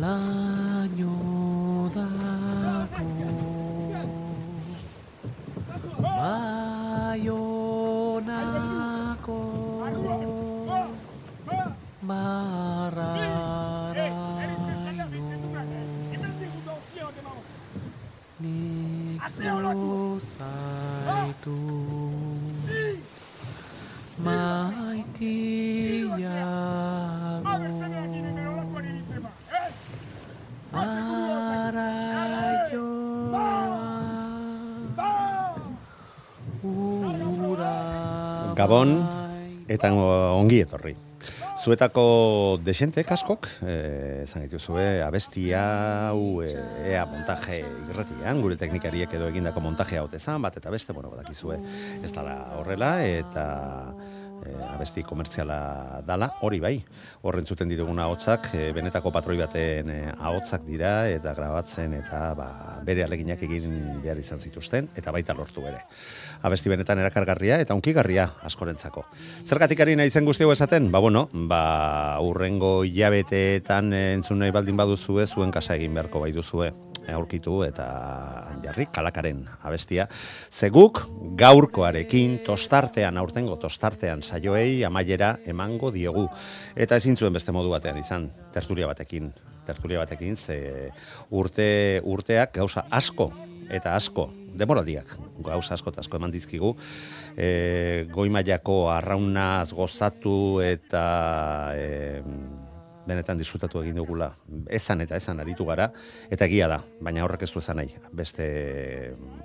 laino dako Baionako barraraino nik zuzaitu maitiago Gabon eta ongi etorri. Zuetako desentek askok, eh, esan dituzue, abesti hau, eh, ea montaje irratian, gure teknikariek edo egindako montaje hau bat eta beste, bueno, badakizue, ez dala horrela, eta eh, abesti komertziala dala, hori bai, horren zuten dituguna ahotzak, eh, benetako patroi baten eh, ahotzak dira, eta grabatzen, eta ba, bere aleginak egin behar izan zituzten, eta baita lortu ere. Abesti benetan erakargarria eta unkigarria askorentzako. Zergatik ari nahi zen guzti hau esaten? Ba, bueno, ba, urrengo hilabeteetan entzun nahi baldin baduzue, zuen kasa egin beharko bai duzue aurkitu eta jarri kalakaren abestia. Zeguk gaurkoarekin tostartean, aurtengo tostartean saioei amaiera emango diegu. Eta ezin zuen beste modu batean izan, tertulia batekin. Tertulia batekin, ze urte, urteak gauza asko eta asko, demoraldiak, gauza asko eta asko eman dizkigu, e, goi mailako arraunaz gozatu eta e, benetan disfrutatu egin dugula. Ezan eta ezan aritu gara, eta egia da, baina horrek ez du ezan nahi. Beste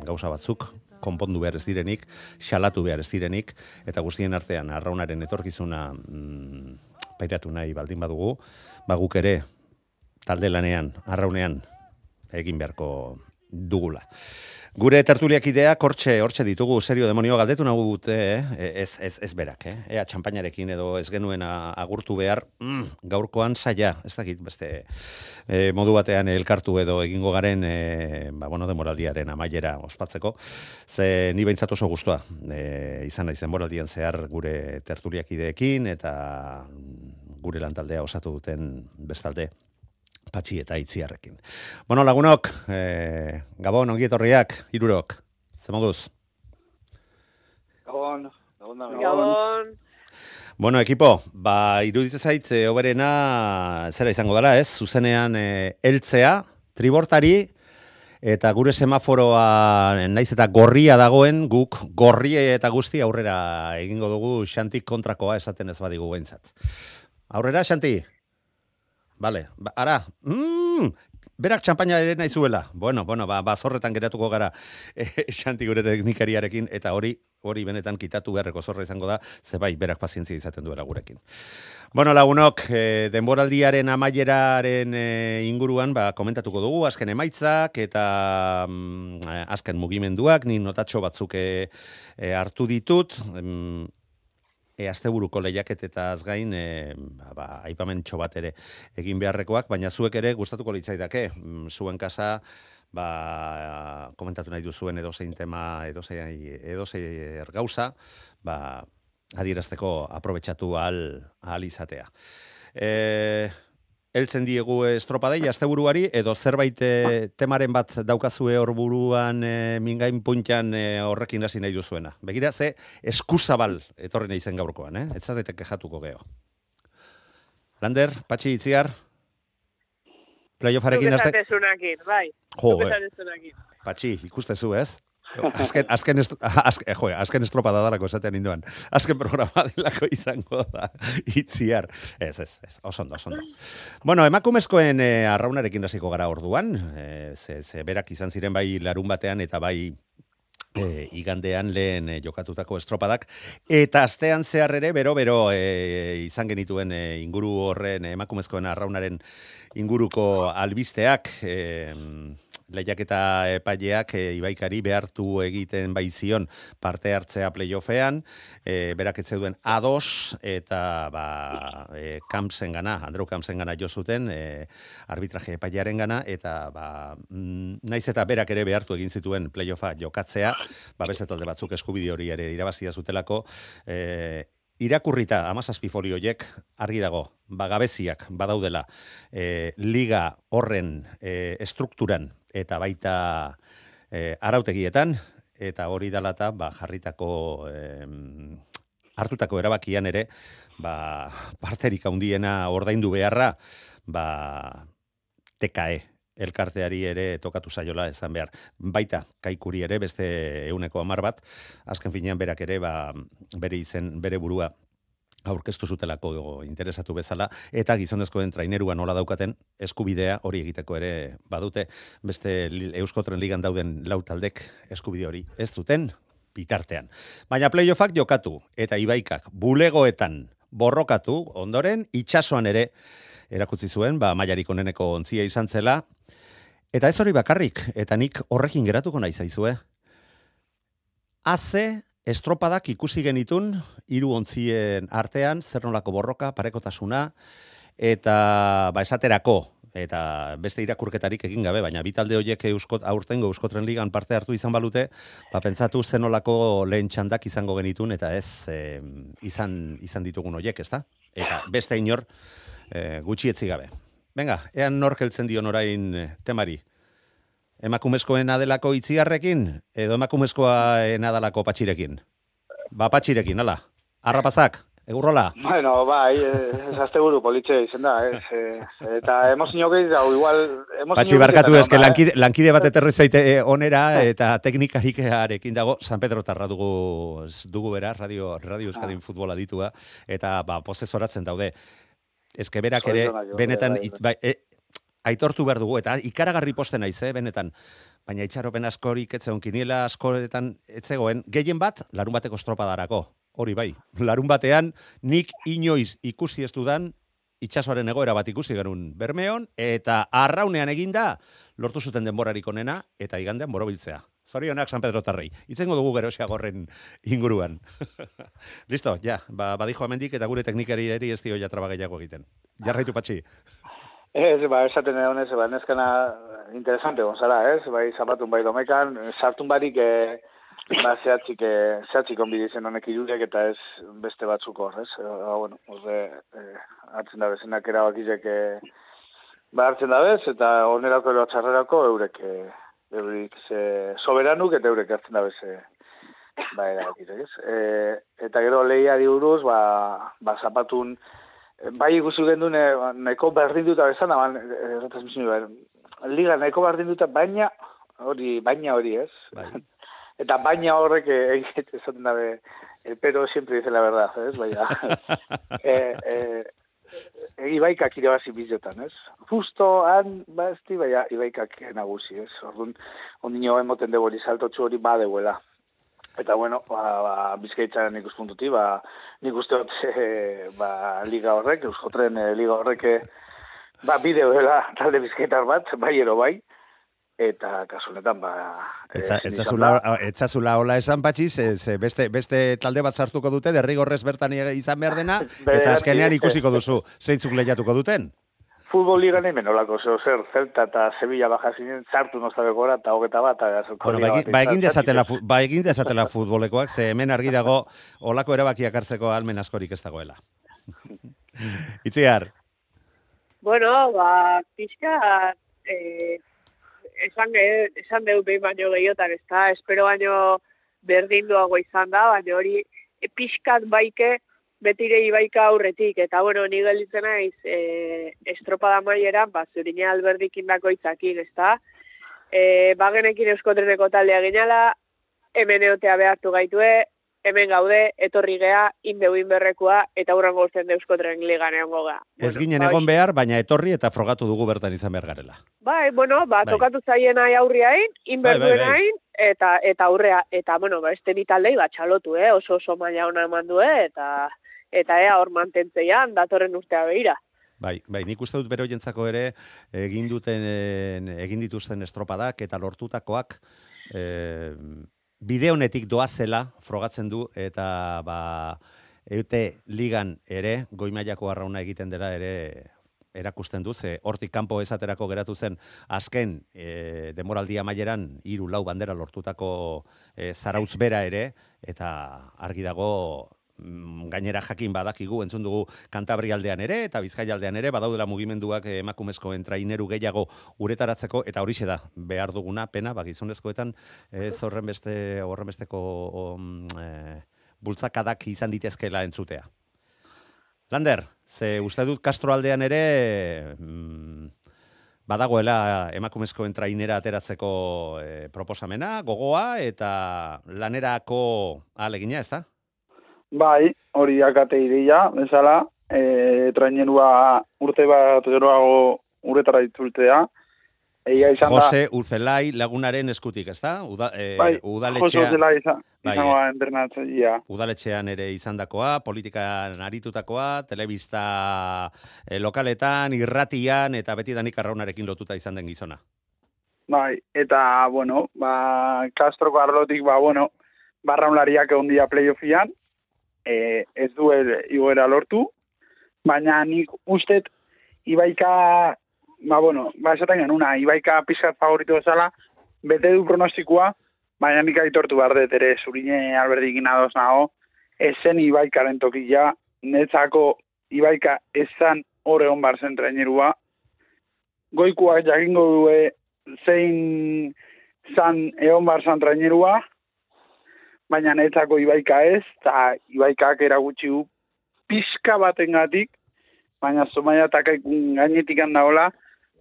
gauza batzuk, konpondu behar ez direnik, xalatu behar ez direnik, eta guztien artean arraunaren etorkizuna mm, pairatu nahi baldin badugu, ba guk ere talde lanean, arraunean, egin beharko dugula. Gure tertuliak idea, hortxe, hortxe ditugu, serio demonio galdetu nagu gute, eh? ez, ez, ez berak, eh? ea txampainarekin edo ez genuen agurtu behar, mm, gaurkoan saia, ez dakit beste eh, modu batean elkartu edo egingo garen, eh, ba, bueno, demoraldiaren amaiera ospatzeko, ze ni behintzat oso guztua, eh, izan naiz denboraldian zehar gure tertuliak ideekin, eta gure lantaldea osatu duten bestalde, patxi eta itziarrekin. Bueno, lagunok, eh, Gabon, ongi etorriak, irurok, ze moduz? Gabon, gabon da. Gabon. Bueno, ekipo, ba, iruditzen zait, e, oberena, zera izango dela, ez? Zuzenean, e, eltzea, tribortari, eta gure semaforoa, naiz eta gorria dagoen, guk gorri eta guzti aurrera egingo dugu xantik kontrakoa esaten ez badigu behintzat. Aurrera, xanti? Vale, ba, ara, mm, berak txampaina ere nahi zuela. Bueno, bueno, ba, bazorretan geratuko gara eh, xanti gure teknikariarekin, eta hori hori benetan kitatu beharreko zorra izango da, ze bai, berak pazientzia izaten duela gurekin. Bueno, lagunok, eh, denboraldiaren amaieraren eh, inguruan, ba, komentatuko dugu, azken emaitzak eta mm, azken mugimenduak, ni notatxo batzuk eh, hartu ditut, mm, e, asteburuko lehiaketetaz gain, e, ba, aipamentxo bat ere egin beharrekoak, baina zuek ere gustatuko litzaidake, mm, zuen kasa, ba, komentatu nahi duzuen edozein tema, edozein, edozein gauza, ba, adierazteko aprobetxatu ahal, ahal izatea. E, Eltzen diegu estropadei, asteburuari, edo zerbait e, temaren bat daukazue hor buruan e, mingain puntan e, horrekin hasi nahi duzuena. Begira, ze eskuzabal etorri nahi zen gaurkoan, eh? Ez zarete kejatuko geho. Lander, Patxi Itziar, playoffarekin haste... esatezunakin, bai. Jo, eh. Patxi, ikustezu, ez? Azken, azken, est, azken, jo, azken estropada darako esatean indoan. Azken programa delako izango da, itziar. Ez, ez, ez, oso ondo, oso ondo. Bueno, emakumezkoen eh, arraunarekin hasiko gara orduan, eh, ze, ze berak izan ziren bai larun batean eta bai e, igandean lehen e, jokatutako estropadak eta astean zehar ere bero bero e, izan genituen e, inguru horren e, emakumezkoen arraunaren inguruko albisteak e, lehiaketa epaileak e, ibaikari behartu egiten baizion parte hartzea playoffean, e, berak duen A2 eta ba, e, Kamsen gana, Andrew Kamsen gana jo zuten, e, arbitraje epailearen gana, eta ba, mm, naiz eta berak ere behartu egin zituen playoffa jokatzea, ba, beste talde batzuk eskubide hori ere irabazia zutelako, e, irakurrita amazazpi folioiek argi dago, bagabeziak badaudela e, liga horren e, estrukturan eta baita e, arautegietan, eta hori dalata ba, jarritako e, hartutako erabakian ere, ba, parterik handiena ordaindu beharra, ba, TKE, elkarteari ere tokatu zaiola esan behar. Baita, kaikuri ere, beste euneko amar bat, azken finean berak ere, ba, bere izen, bere burua aurkeztu zutelako interesatu bezala, eta gizonezkoen trainerua nola daukaten eskubidea hori egiteko ere badute, beste Euskotren ligan dauden lautaldek eskubide hori ez duten bitartean. Baina playoffak jokatu eta ibaikak bulegoetan borrokatu ondoren itxasoan ere erakutsi zuen, ba, maiarik oneneko ontzia izan zela, eta ez hori bakarrik, eta nik horrekin geratuko nahi zaizue. Aze estropadak ikusi genitun hiru ontzien artean zer nolako borroka, parekotasuna eta ba esaterako eta beste irakurketarik egin gabe, baina bi talde horiek euskot aurtengo Euskotren Ligan parte hartu izan balute, ba pentsatu zenolako lehen txandak izango genitun eta ez e, izan izan ditugun horiek, ezta? Eta beste inor e, gutxi etzi gabe. Venga, ean nork heltzen dion orain eh, temari emakumezkoen adelako itziarrekin, edo emakumezkoa enadalako patxirekin? Ba, patxirekin, ala. Arrapazak, egurrola? Bueno, bai, ez azte buru politxe izen da, ez. Eh, eta emozio gehi da, igual... Patxi barkatu ezke, eh? lankide, lankide bat eterri zaite eh, onera, eta teknikarik arekin dago, San Pedro tarra dugu, dugu bera, radio, radio Euskadin ah. futbola ditua, eta, ba, posesoratzen daude. Ezke berak ere, benetan, bai, e, aitortu behar dugu, eta ikaragarri posten naiz, eh, benetan, baina itxaropen askorik etzegon kiniela askoretan etzegoen, gehien bat, larun bateko estropadarako, hori bai, larun batean, nik inoiz ikusi ez dudan, itxasoaren egoera bat ikusi genuen bermeon, eta arraunean eginda, lortu zuten denborarik onena, eta igandean borobiltzea. Zorionak San Pedro Tarrei. Itzengo dugu gerosia gorren inguruan. Listo, ja, ba, badijo amendik eta gure teknikari eri ez dio ja trabagaiago egiten. Jarraitu patxi. Ez, ba, esaten edo honez, ba, neskana interesante gonzara, ez? Bai, zapatun bai domekan, sartun barik, e, ba, zehatzik, e, zehatzik onbidizen honek irurek, eta ez beste batzuk hor, ez? E, ba, bueno, orde, e, hartzen da bezenak erabakizek, e, ba, hartzen da bez, eta onerako ero txarrerako, eurek, e, eurek, ze, soberanuk, eta eurek hartzen da bez, e, ba, erabakizek, ez? E, eta gero lehia diuruz, ba, ba, zapatun, bai ikusi gendu ne, neko berdin duta bezan, aban, errataz bai, liga neko berdin duta, baina hori, baina hori ez. Bai. Eta baina horrek egite esaten dabe, el pero siempre dice la verdad, ez, baina. e, e, e, ibaikak irabazi bizotan, ez? Justo han, ba, esti, baina ibaikak nagusi, ez? Orduan, ondino emoten de bori saltotxu hori badeuela. Eta bueno, ba, ba, bizkaitzaren ikuspuntuti, ba, nik uste dut e, ba, liga horrek, euskotren e, liga horrek, e, ba, bideo dela talde bizkaitar bat, bai ero bai, eta kasunetan, ba... Etzazula hola esan patxi, beste, beste talde bat sartuko dute, derrigorrez bertan izan behar dena, eta azkenean ikusiko duzu, zeintzuk lehiatuko duten futbol ligan hemen olako zeo zer, Celta eta Sevilla baja zinen, zartu noztabe gora, eta hogeta bat, eta bueno, ba, ba, egin dezatela, ba, egin dezatela futbolekoak, ze hemen argi dago, olako erabakiak hartzeko almen askorik ez dagoela. Itziar? Bueno, ba, pixka, eh, esan, esan deu behin baino gehiotan, ez da, espero baino berdin duago izan da, baina hori, e, pixkat baike, betire ibaika aurretik, eta bueno, ni gelitzen naiz, e, estropada maiera, ba, zurine alberdikin dako itzakin, ez da? E, bagenekin euskotreneko taldea ginala, hemen eotea behartu gaitue, hemen gaude, etorri gea, indeu inberrekua, eta hurrengo urtzen de euskotren ligan egon goga. Ez ginen bai. egon behar, baina etorri eta frogatu dugu bertan izan behar garela. Bai, bueno, ba, bai. tokatu zaien nahi aurriain, inberduen bai, bai, bai. eta eta aurrea eta bueno, ba este bi taldei ba txalotu, eh, oso oso maila ona eman du, eh, eta eta ea hor mantentzeian datorren urtea beira. Bai, bai, nik uste dut bero jentzako ere egin duten egin dituzten estropadak eta lortutakoak e, bide honetik doazela frogatzen du eta ba eute ligan ere goi mailako arrauna egiten dela ere erakusten du ze hortik kanpo esaterako geratu zen azken e, demoraldia maileran hiru lau bandera lortutako e, zarautz bera ere eta argi dago gainera jakin badakigu entzun dugu Kantabrialdean ere eta Bizkaialdean ere badaudela mugimenduak emakumezkoen traineru gehiago uretaratzeko eta horixe da behar duguna pena ba gizonezkoetan ez horren beste horren besteko e, bultzakadak izan ditezkela entzutea. Lander, ze uste dut Castro aldean ere mm, badagoela emakumezkoen trainera ateratzeko e, proposamena, gogoa eta lanerako alegina, ez da? Bai, hori akate ideia, bezala, e, trainerua urte bat geroago uretara ditzultea, Eia izan Jose Urzelai lagunaren eskutik, ez da? Uda, e, bai, udaletxea, Jose Urzelai izan, bai, izangoa Udaletxean ere izandakoa, politikan aritutakoa, telebista e, lokaletan, irratian, eta beti danik arraunarekin lotuta izan den gizona. Bai, eta, bueno, ba, Castro arlotik, ba, bueno, barraunlariak egon dia playoffian, e, ez du igoera lortu, baina nik ustet, Ibaika ba, bueno, ba, esaten genuna, ibaika pizkat favorito bezala, bete du pronostikoa, baina nik aitortu behar dut ere, zurine alberdikin adoz nago, esen ibaikaren tokila, netzako ibaika esan hor egon bar zen trainerua, goikuak jakingo due zein zan egon bar zan trainerua, baina netzako ibaika ez, eta ibaikak eragutsi du pizka batengatik, baina zomaia takaikun gainetik handaola,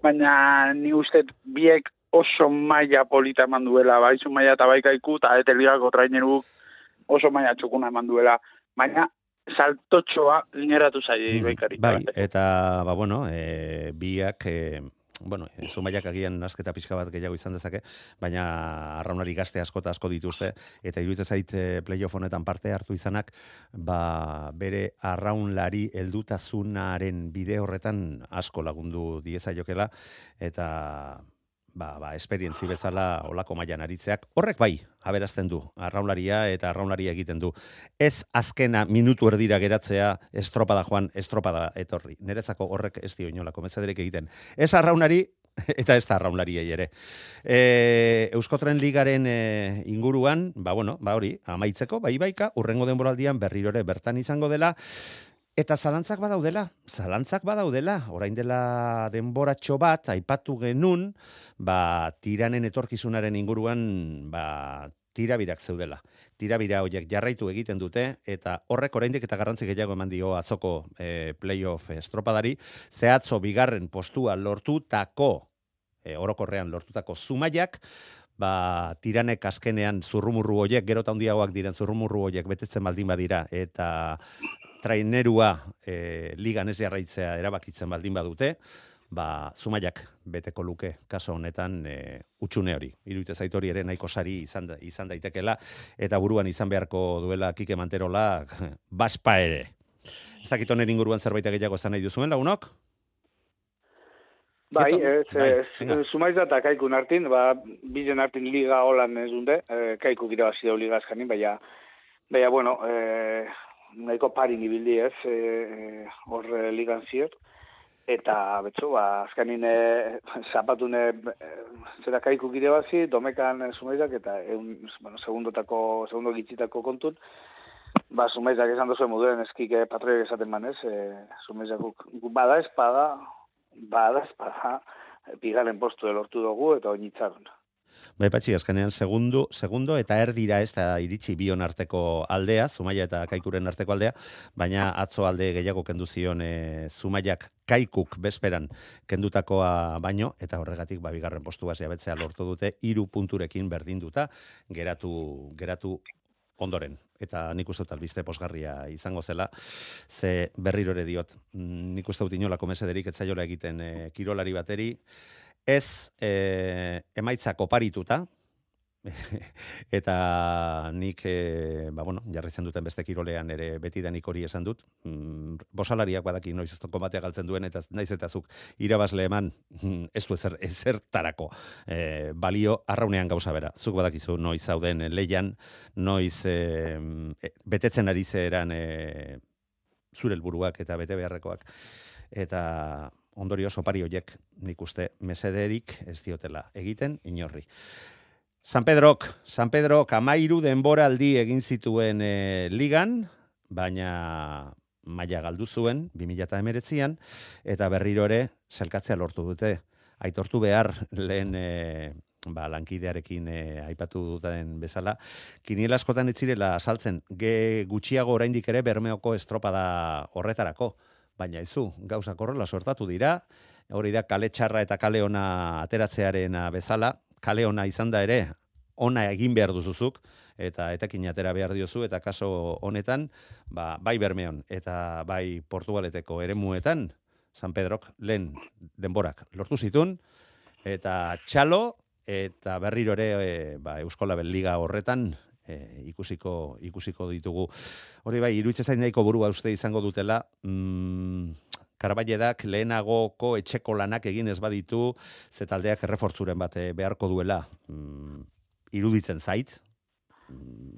baina ni uste biek oso maila polita eman duela, bai zu maila eta baikaiku, eta eteligako traineru oso maila txukuna eman duela. Baina saltotxoa lineratu zaie mm, baikari. Bai, eta, ba, bueno, e, biak, e, bueno, zumaiak agian asketa pixka bat gehiago izan dezake, baina arraunari gazte asko eta asko dituzte, eta iruditzen zait e, playoff honetan parte hartu izanak, ba, bere arraunlari heldutasunaren bide horretan asko lagundu dieza jokela, eta ba, ba, esperientzi bezala olako mailan aritzeak, horrek bai, aberazten du, arraunlaria eta arraunlaria egiten du. Ez azkena minutu erdira geratzea estropada joan, estropada etorri. Neretzako horrek ez dio inolako mezaderek egiten. Ez arraunari, eta ez da arraunlari ere. E, Euskotren ligaren e, inguruan, ba bueno, ba hori, amaitzeko, bai baika, urrengo denboraldian berrirore bertan izango dela, Eta zalantzak badaudela, zalantzak badaudela, orain dela denboratxo bat, aipatu genun, ba, tiranen etorkizunaren inguruan, ba, tirabirak zeudela. Tirabira horiek jarraitu egiten dute, eta horrek oraindik eta garrantzi gehiago eman dio atzoko e, playoff estropadari, zehatzo bigarren postua lortutako, e, orokorrean lortutako zumaiak, ba, tiranek azkenean zurrumurru horiek, gero handiagoak diren zurrumurru horiek betetzen baldin badira, eta trainerua e, ligan ez jarraitzea erabakitzen baldin badute, ba, zumaiak beteko luke kaso honetan e, utxune hori. Iruite zaitori ere nahiko sari izan, da, izan daitekela, eta buruan izan beharko duela kike manterola baspa ere. Ez dakit honen inguruan zerbait gehiago esan nahi duzuen, lagunok? Bai, ez, bai, zumaiz eta kaikun hartin, ba, bizen hartin liga holan ez dunde, e, kaiku gira hasi liga azkanin, baina, baina, bueno, e, nahiko pari nibildi ez, e, e, hor e, ligan ziot. Eta, betzu, ba, azkanin e, zapatune e, zera kaiku gire bazi, domekan e, sumaidak, eta egun, bueno, segundotako, segundo gitzitako kontun, ba, sumaizak esan dozu emuduen eskik e, patroiak esaten manez, e, sumaizak bada espada, bada espada, bigaren postu lortu dugu eta oinitzaron. Bai, patxi, azkenean, segundo, segundo eta erdira ez da iritsi bion arteko aldea, Zumaia eta Kaikuren arteko aldea, baina atzo alde gehiago kendu zion e, Zumaiak Kaikuk bezperan kendutakoa baino, eta horregatik, ba, bigarren postu bazia betzea lortu dute, iru punturekin berdinduta, geratu, geratu ondoren. Eta nik uste dut albiste posgarria izango zela, ze berriro ere diot, mm, nik uste dut inolako mesederik etzaiola egiten e, kirolari bateri, ez e, emaitza koparituta, eta nik, e, ba, bueno, jarri zen duten beste kirolean ere beti da nik hori esan dut, mm, bosalariak badaki noiz ez kombatea galtzen duen, eta naiz eta zuk irabazle eman, mm, ez du ezer, ezertarako e, balio arraunean gauza bera. Zuk badakizu noiz zauden leian, noiz e, betetzen ari zeran e, zure helburuak eta bete beharrekoak. Eta ondorio sopari hoiek nik uste mesederik ez diotela egiten inorri. San Pedrok, San Pedrok amairu denboraldi egin zituen e, ligan, baina maila galdu zuen 2019an eta berriro ere selkatzea lortu dute. Aitortu behar lehen e, ba, lankidearekin e, aipatu duten bezala, kiniela askotan etzirela saltzen, ge gutxiago oraindik ere bermeoko estropada horretarako baina izu, gauza korrela sortatu dira, hori da kale txarra eta kale ona ateratzearen bezala, kale ona izan da ere, ona egin behar duzuzuk, eta etekin atera behar diozu, eta kaso honetan, ba, bai Bermeon eta bai Portugaleteko eremuetan, San Pedrok lehen denborak lortu zitun, eta txalo, eta berriro ere e, ba, Euskola Liga horretan, e, ikusiko ikusiko ditugu. Hori bai, iruitze zain nahiko burua uste izango dutela, mm, Karabaiedak lehenagoko etxeko lanak egin ez baditu, ze taldeak errefortzuren bate beharko duela. Mm, iruditzen zait,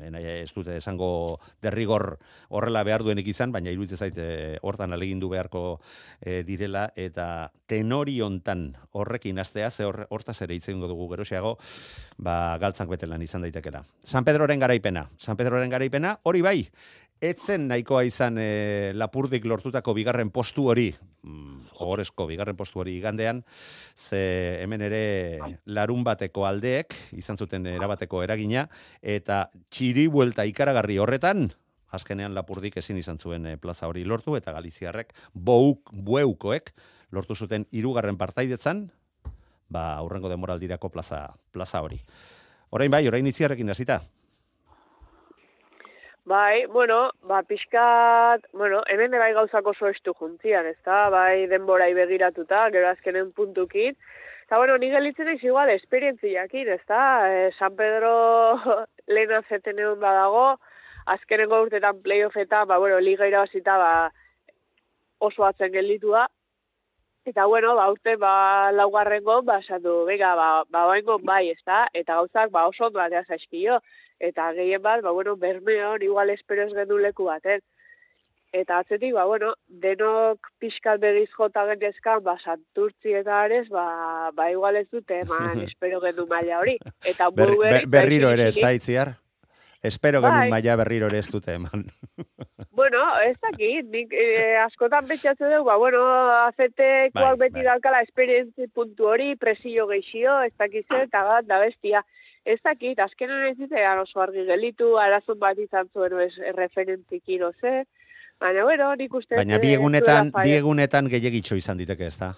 ez dute esango derrigor horrela behar duenik izan, baina iruditzen zait e, hortan alegindu beharko e, direla, eta tenori hontan horrekin astea, ze hortaz ere itzen dugu geroxeago, ba, galtzak betelan izan daitekera. San Pedroren garaipena, San Pedroren garaipena, hori bai, etzen nahikoa izan e, lapurdik lortutako bigarren postu hori, mm, ogorezko bigarren postu hori igandean, ze hemen ere larun bateko aldeek, izan zuten erabateko eragina, eta txiri buelta ikaragarri horretan, azkenean lapurdik ezin izan zuen e, plaza hori lortu, eta galiziarrek bouk, bueukoek lortu zuten irugarren partaidetzan, ba, aurrengo demoraldirako plaza, plaza hori. Orain bai, orain itziarrekin hasita. Bai, bueno, ba, pixkat, bueno, hemen bai gauzak oso estu juntzian, ez da, bai denbora begiratuta, gero azkenen puntukin, eta bueno, ni gelitzen eiz igual, esperientziakin, ez da, e, San Pedro lehen azeten egon badago, azkenengo urtetan playoffetan, ba, bueno, liga irabazita, ba, oso atzen gelditu da, Eta bueno, ba urte ba laugarrengo ba esatu, venga, ba ba bai, ezta? Eta gauzak ba oso ondo atea zaizkio eta gehien bat, ba, bueno, bermeon, igual espero ez gendu leku baten. Eta atzetik, ba, bueno, denok pixkal begiz jota genezkan, ba, santurtzi eta ares, ba, ba, igual ez dute, eman, espero gendu maila hori. Eta ber, ber, berriro ere, ez da itziar? Espero bai. maila berriro ere ez dute, eman. bueno, ez dakit, nik eh, askotan betxatze dugu, ba, bueno, azetekoak bai, beti bai. dalkala esperientzi puntu hori, presio geixio, ez dakitze, eta bat, da bestia ez dakit, azkenan ez ditea oso argi gelitu, arazun bat izan zuen ez referentik ze, baina, bueno, nik uste... Baina bi egunetan, bi egunetan gehiagitxo izan diteke ez da?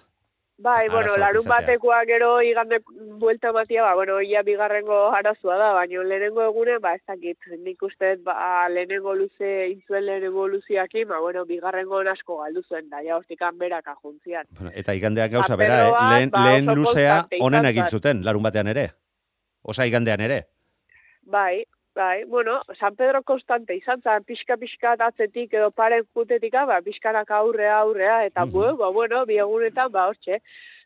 Bai, bueno, larun batekoa gero igande buelta batia, ba, bueno, ia bigarrengo arazua da, baina lehenengo egune, ba, ez dakit, nik uste, ba, lehenengo luze, intzuen lehenengo luziaki, ba, bueno, bigarrengo asko galdu zuen, da, ja, hortikan berak ajuntzian. Bueno, eta igandeak gauza bera, eh? lehen, ba, lehen luzea, onen egin zuten, larun batean ere osa igandean ere. Bai, bai, bueno, San Pedro konstante izan zan, pixka-pixka atzetik edo paren jutetik, ba, pixkanak aurrea, aurrea, eta mm -hmm. ba, bueno, biegunetan, ba, hortxe,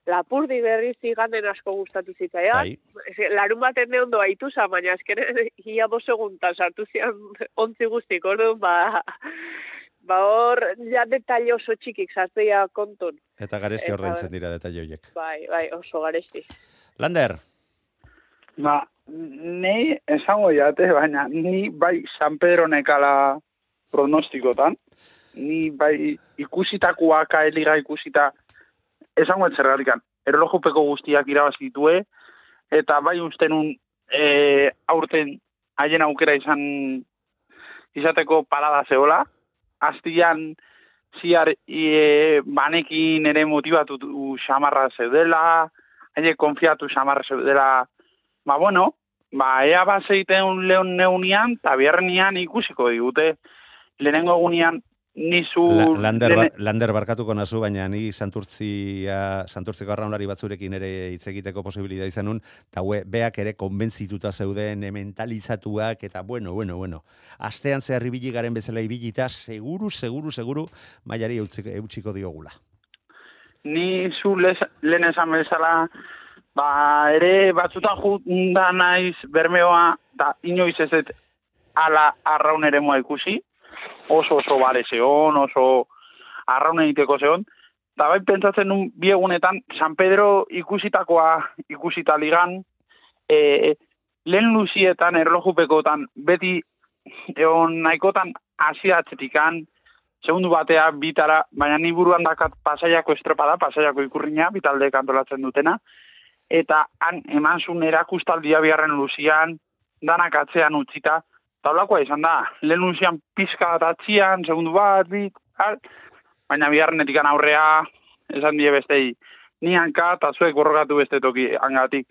lapurdi berriz iganden asko gustatu zitzaian. Bai. Larun baten ne ondo haitu za, baina azken ia bo seguntan sartu zian ontzi guztik, orduan, ba, ba hor, ja detalle oso txikik sartzea kontun. Eta garesti ordaintzen dira detalle horiek. Bai, bai, oso garesti. Lander, Ba, nei esango jate, baina ni bai San Pedro nekala pronostikotan, ni bai ikusitakoak aeliga ikusita esango etzergatikan, erlojupeko guztiak irabazitue, eta bai ustenun e, aurten haien aukera izan izateko parada zeola, Astian ziar e, banekin ere motivatu xamarra zeudela, haine konfiatu xamarra zeudela ba, bueno, ba, ea bazeiten lehon neunian, eta ikusiko digute, lehenengo egunean nizu... La, lander, lehen- bar- lander barkatuko nazu, baina ni santurtzia, santurtziko arraunlari batzurekin ere hitz egiteko posibilidad izan nun, eta beak ere konbentzituta zeuden, mentalizatuak, eta bueno, bueno, bueno. Astean zehar ibili garen bezala ibilita, seguru, seguru, seguru, mailari eutsiko diogula. ni zu les- lehen esan bezala, ba, ere batzutan junda naiz bermeoa, da inoiz ez dut ala arraun ere moa ikusi, oso oso bare zeon, oso arraun egiteko zeon, eta bai pentsatzen nun biegunetan, San Pedro ikusitakoa ikusita ligan, e, lehen luzietan, erlojupekotan, beti egon nahikotan asiatzetikan, segundu batea bitara, baina ni buruan dakat pasaiako estropada, pasaiako ikurriña, bitalde kantolatzen dutena, eta han eman zuen erakustaldia biharren luzian, danak atzean utzita, eta holakoa izan da, lehen luzian pizka bat atzian, segundu bat, bit, al, baina biharrenetik aurrea, esan die bestei, ni hanka, eta zuek borrokatu beste toki hangatik.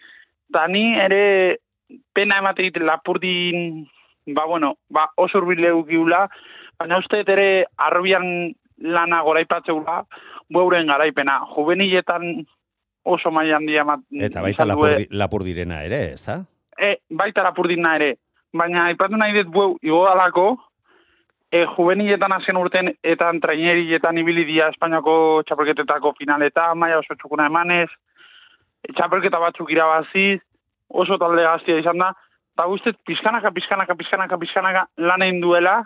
Eta ni ere pena emate dit lapurdin, ba bueno, ba oso urbile ukiula, baina uste ere arrobian lana goraipatzeula, beuren garaipena. Juveniletan oso maila handia emat, Eta baita lapurdi, lapurdirena ere, ez da? E, baita lapurdina ere. Baina aipatu nahi dut bueu igodalako, e, juveniletan azken urten etan traineriletan ibili dia Espainiako txapelketetako finaletan, maia oso txukuna emanez, e, txapelketa batzuk irabaziz, oso talde gaztia izan da, eta guztet pizkanaka, pizkanaka, pizkanaka, pizkanaka lan egin duela,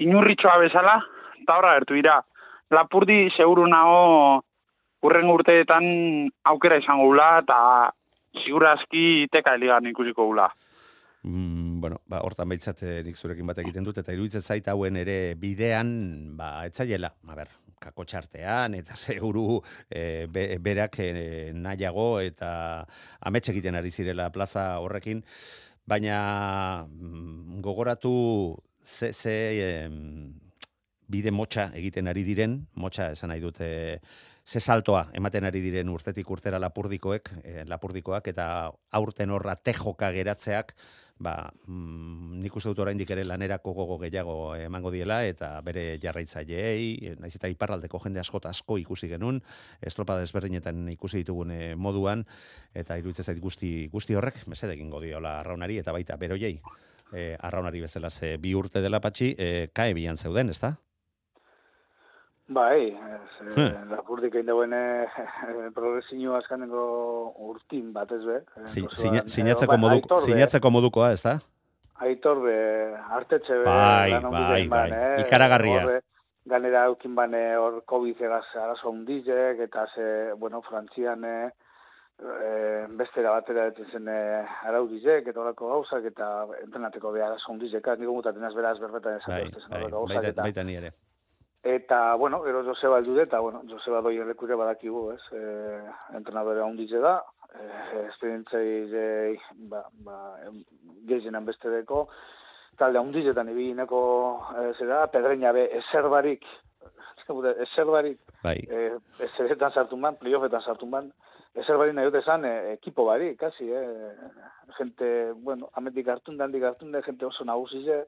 inurritxoa bezala, eta horra gertu dira. Lapurdi seguru nago urren urteetan aukera izango gula, eta segurazki teka eligan ikusiko gula. Mm, bueno, ba, hortan baitzat eh, nik zurekin bat egiten dut, eta iruditzen zait hauen ere bidean, ba, etzaiela, a ber, kako txartean, eta seguru e, be, berak e, nahiago, eta amets egiten ari zirela plaza horrekin, baina mm, gogoratu ze, ze em, bide motxa egiten ari diren, motxa esan nahi dute, ze saltoa ematen ari diren urtetik urtera lapurdikoek, eh, lapurdikoak, eta aurten horra tejoka geratzeak, ba, mm, nik uste dut oraindik ere lanerako gogo gehiago emango diela, eta bere jarraitzaileei, naiz eta iparraldeko jende asko asko ikusi genuen, estropa desberdinetan ikusi ditugun eh, moduan, eta iruditzen zait guzti, guzti horrek, mesede egingo diola arraunari, eta baita beroiei, eh, arraunari bezala ze bi urte dela patxi, eh, kae bian zeuden, ezta? Bai, ez, eh, lapurdik egin dauen eh, progresinio askaneko urtin batez be. Eh, Si- sina- eh, Sinatzeko, bai, moduko, sinatzeko modukoa, ezta? Aitor be, hartetxe be, Bai, bai, bai. eh, Ikaragarria. horre, Ganera eukin bane hor COVID egaz arazo hundizek, eta ze, bueno, Frantzian eh, eh, bestera batera etzen zen eh, araudizek, eta horako gauzak, eta entrenateko be arazo hundizek, niko mutaten az beraz berbetan esan Bai, dut, esan bai, horako gauzak, baita, eta... baita ni ere. Eta, bueno, gero Joseba heldu eta, bueno, Joseba doi lekure badakigu, ez? E, entrenadore handize da, e, esperientzei, ba, ba, gehienan beste deko, talde handizetan ibilineko, e, zera, pedreina be, ezer barik, ezer barik, Bai. e, ezeretan sartu man, playoffetan sartu man, ezer barik nahi dut esan, e, ekipo barik, kasi, eh? gente, bueno, ametik hartun, dandik hartun, de, gente oso nagusize,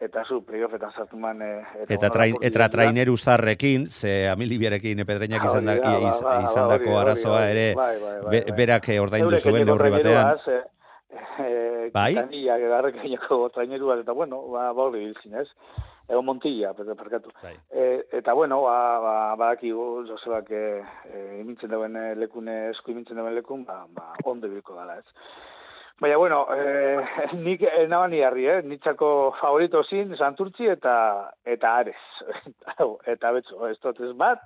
eta zu playoffetan sartu man, e, Eta, train, eta traineru zarrekin, ze amilibiarekin pedreinak izan, da, Hori da, iz, ba, ba, izandako arazoa ere, bai, bai, bai, be- berak eh, ordaindu zuen neurri batean. eh, eh, Bai? Quintanilla, garrek gaineko traineruaz, eta bueno, ba, ba hori biltzin, ez? Ego Montilla, per- perkatu. Bai. E, eta bueno, ba, ba, badakigu, Josebak e, e, imintzen dauen eh, lekune, esku imintzen dauen lekun, ba, ba, ondo bilko dala, ez? Baina, bueno, eh, nik eh, nabani harri, eh? Nitzako favorito zin, Santurtzi eta eta Ares. eta betzo, ez dut ez bat,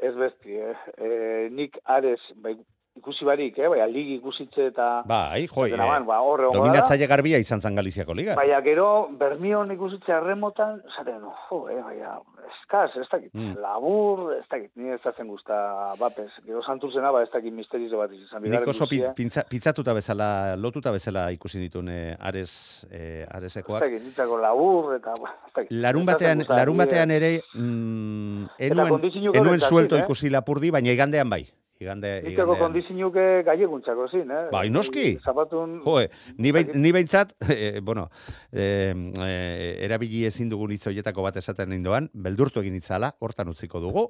ez besti, eh? E, nik Ares, bai, ikusi barik, eh? Baina, ligi ikusitze eta... Bai, jo, Eta naban, ba, horre dominatzaile garbia izan zan Galiziako liga. Baina gero, Bermion ikusitze arremotan, zaten, jo, eh, baina, eskaz, ez dakit, Mm. labur, ez dakit, ni ez dazen guzta bapez. Gero santurzena, ba, ez dakit misterizo bat izan. Nik oso pi- pintza, pitzatuta bezala, lotuta bezala ikusi ditun eh, Ares, eh, Ez Aresekoak. dakit, nintzako labur, eta, ba, ez dakit. Larun Ez batean, larun batean ere, mm, enuen, enuen suelto eh? ikusi lapurdi, baina igandean bai. Igande... Niteko kondizinuke gaieguntzako zin, eh? Bai, noski. Zapatun... Jo, ni, behin, ni behintzat, eh, bueno, eh, eh, erabili ezin dugun hitz horietako bat esaten indoan, beldurtu egin itzala, hortan utziko dugu.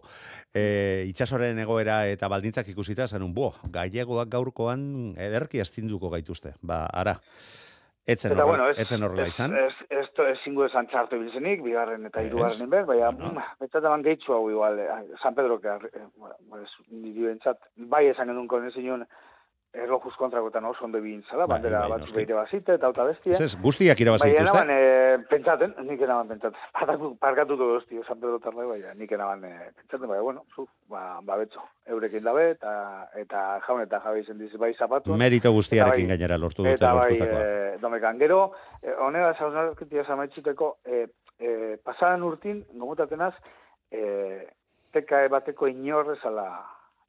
Eh, itxasoren egoera eta baldintzak ikusita, zanun, bo, gallegoak gaurkoan ederki astinduko gaituzte. Ba, ara, etzen, Eta, bueno, ez, etzen horrela izan. Ez, ez, ez, zingu esan txartu bilzenik, bigarren eta hirugarren inbez, baina, No. eman gehitzu hau igual, eh, San Pedro, que, eh, bueno, ez, niri bentsat, bai esan genuen konen zinun, erlojuz kontrakotan oso ondo egin zala, Bai, bandera bai, batzu behire bazite, eta auta bestia. Ez, guztiak irabazi Bai, dituzte. enaban, e, pentsaten, nik enaban pentsaten. Parkatu, parkatu du hostia, San Pedro tarde, bai, nik enaban e, pentsaten, bai, bueno, zu, ba, ba betxo, eurekin dabe, eta, eta jaun eta jabe izen diz, bai zapatu. Merito guztiarekin Eta bai, gainera lortu dute Eta bai, e, domekan, gero, e, honega zaunarketia zamaitzuteko, e, e, pasadan urtin, gomutatenaz, e, TKE bateko inorrezala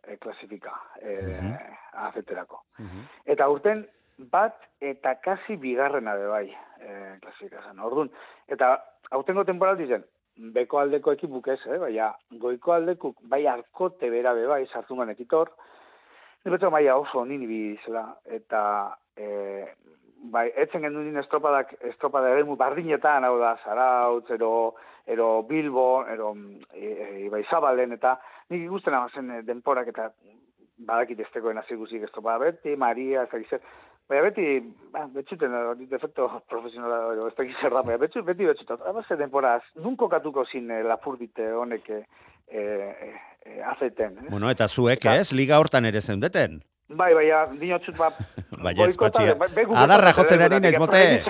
e, klasifika, e, Mhm. azeterako. Mhm. Eta urten bat eta kasi bigarrena be bai e, klasifikazan. Orduan, eta aurtengo temporaldi zen, beko aldeko ekipuk ez, eh? baina goiko aldekuk bai arkote bera be bai sartu man ekitor, Niretzako maia oso nini bizela, eta e, bai, etzen genuen estropadak, estropada ere bardinetan, hau da, Zarautz, ero, ero Bilbo, ero e, e, bai Zabalen, eta nik ikusten amazen e, denporak eta badakit estekoen hasi guzik estropada beti, Maria, ez da gizet, Baina beti, ba, betxuten, defecto profesionala, edo ez da gizet da, baina betxu, beti betxutat. Abaze denporaz, nun kokatuko zin eh, lapurdite honek eh, eh, eh, azeten. Eh? Bueno, eta zuek Eta- ez, liga hortan ere zeundeten. Bai, baina, dinotxut, ba, Baietz, boikota- patxia. ba- be guk Adarra jotzen dut, ari naiz, eh, mote.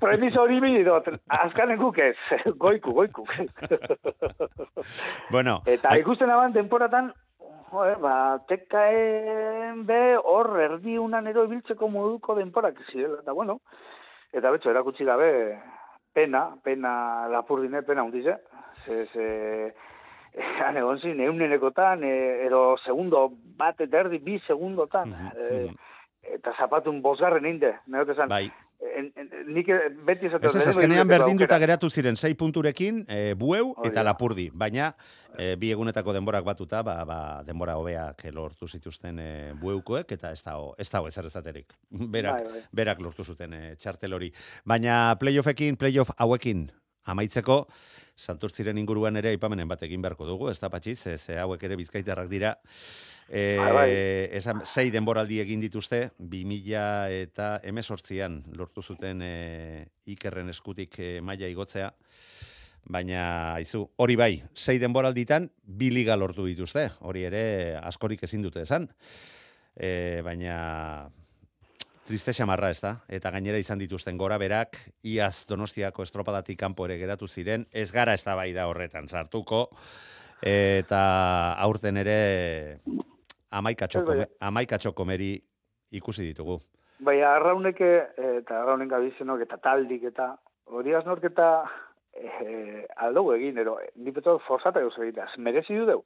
Premisa, hori bide dut, azkanen guk ez, goiku, goiku. Bueno, Eta ai- ikusten aban temporatan, joe, ba, tekaen be hor erdi unan ero ibiltzeko moduko denporak zirela, eta bueno, eta betxo, erakutsi gabe, pena, pena lapurdine, pena hundize, ze, ze, han egon zin, eunenekotan, e, ero segundo bat eta erdi, bi segundotan, Mhm, e, mhm. eta zapatun bosgarren inde, neote zan, bai. en, en, nik beti Ez ez, azkenean berdinduta geratu ziren sei punturekin, e, bueu Hori eta lapurdi. Baina, e, bi egunetako denborak batuta, ba, ba, denbora hobeak lortu zituzten e, bueukoek, eta ez dago, ez dago ezer ezaterik. Berak, Bai, bai. berak lortu zuten e, txartel hori. Baina playoffekin, playoff hauekin amaitzeko, santurtziren inguruan ere aipamenen bat egin beharko dugu, ez da patxiz, ez hauek ere bizkaitarrak dira. E, Bai, bai. esan, sei denboraldi egin dituzte, 2000 eta emezortzian lortu zuten e, ikerren eskutik e, maila igotzea, baina aizu, hori bai, sei denboralditan bi liga lortu dituzte, hori ere askorik ezin dute esan. E, baina triste xamarra ez da, eta gainera izan dituzten gora berak, iaz donostiako estropadatik kanpo ere geratu ziren, ez gara ez da bai da horretan sartuko, eta aurten ere bai. kome, amaikatxo komeri ikusi ditugu. Bai, arrauneke, eta arraunen gabizenok, eta taldik, eta hori aznork eta eh, aldugu egin, ero, ni peto forzata eus egitea, merezi du deu.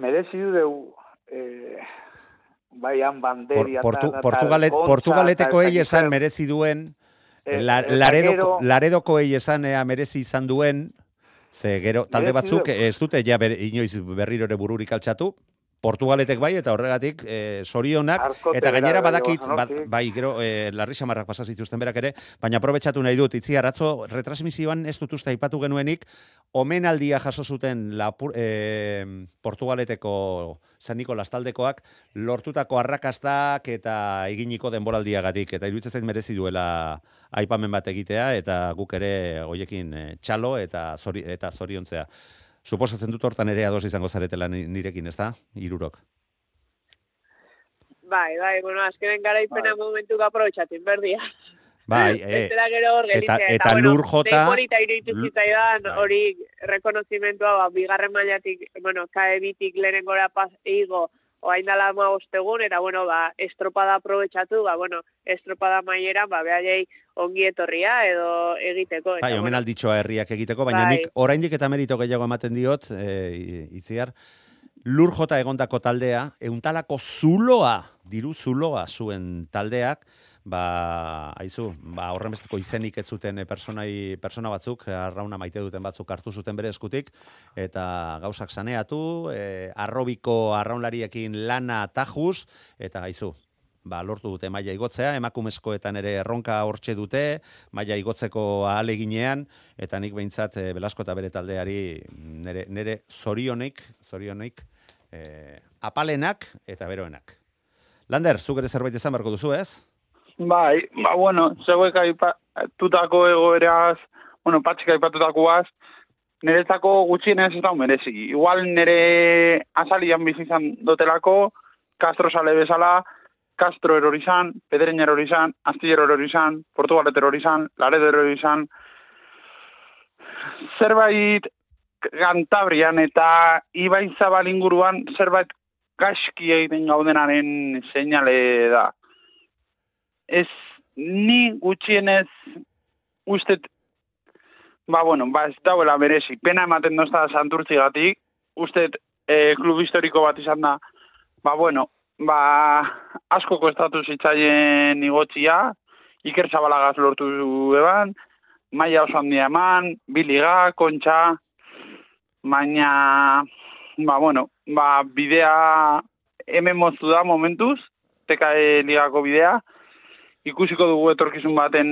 Merezi du deu, eh, bai, han Por, portu, Portugalet, Portugaleteko ei esan merezi duen, Eh, la, eta laredoko, laredoko ei esan ea merezi izan duen, ze gero talde batzuk ez dute ja ber, inoiz berriro ere bururik altxatu, Portugaletek bai eta horregatik eh, sorionak Arkote eta gainera badakit ba, Zanortik. bai gero eh, larri samarrak pasa zituzten berak ere baina aprobetxatu nahi dut itzi atzo retransmisioan ez dut uste aipatu genuenik omenaldia jaso zuten lapur, eh, Portugaleteko San Nikolas taldekoak lortutako arrakastak eta eginiko denboraldiagatik eta iruditzen zait merezi duela aipamen bat egitea eta guk ere hoiekin txalo eta zori, eta zoriontzea. Suposatzen dut hortan ere ados izango zaretela ni- nirekin, ezta? Hirurok. Bai, bai, bueno, azkenen garaipena Bai. momentu aprobetxatin, berdia. Bai, gero hor eta- eta bueno, lur jota- zein polita iruditu Lu- zitzaidan Bai. hori rekonozimentua, ba, bigarren mailatik, bueno, kae bitik lehenengora paz eigo, oain dala ma ostegun, eta, bueno, ba, estropada aprobetxatu, ba, bueno, estropada maiera, ba, behaiei ongi etorria edo egiteko. Eta, bai, bueno, omenalditxoa herriak egiteko, baina Bai. nik oraindik eta merito gehiago ematen diot, eh, itziar, lur jota egondako taldea, euntalako zuloa, diru zuloa zuen taldeak, ba, aizu, ba, horren besteko izenik ez zuten eh, personai, persona batzuk, arrauna maite duten batzuk hartu zuten bere eskutik, eta gauzak saneatu, e, arrobiko arraunlariekin lana tajuz, eta aizu, ba, lortu dute maila igotzea, emakumezkoetan ere erronka hortxe dute, maila igotzeko ahaleginean, eta nik behintzat e, Belasko eta bere taldeari nere, nere zorionik, zorionik, e, apalenak eta beroenak. Lander, zuk ere zerbait izan beharko duzu, ez? Bai, ba, bueno, zeuek aipatutako egoeraz, bueno, patxik aipatutakoaz, niretzako gutxienez ez da merezi. Igual nire azalian bizizan dotelako, Castro sale bezala, Castro erorizan, Pedreña erorizan, Astillero erorizan, Portugalet erorizan, Laredo erorizan, zerbait Gantabrian eta Ibai Zabal inguruan zerbait gaski egiten gaudenaren seinale da. Ez ni gutxienez ustet ba bueno, ba ez dauela merezi. Pena ematen dozta santurtzi gatik, ustet e, klub historiko bat izan da, ba bueno, ba asko kostatu zitzaien igotzia, Iker Zabalagaz lortu eban, Maia oso handia eman, Biliga, Kontxa, baina, ba, bueno, ba, bidea hemen moztu da momentuz, TKE ligako bidea, ikusiko dugu etorkizun baten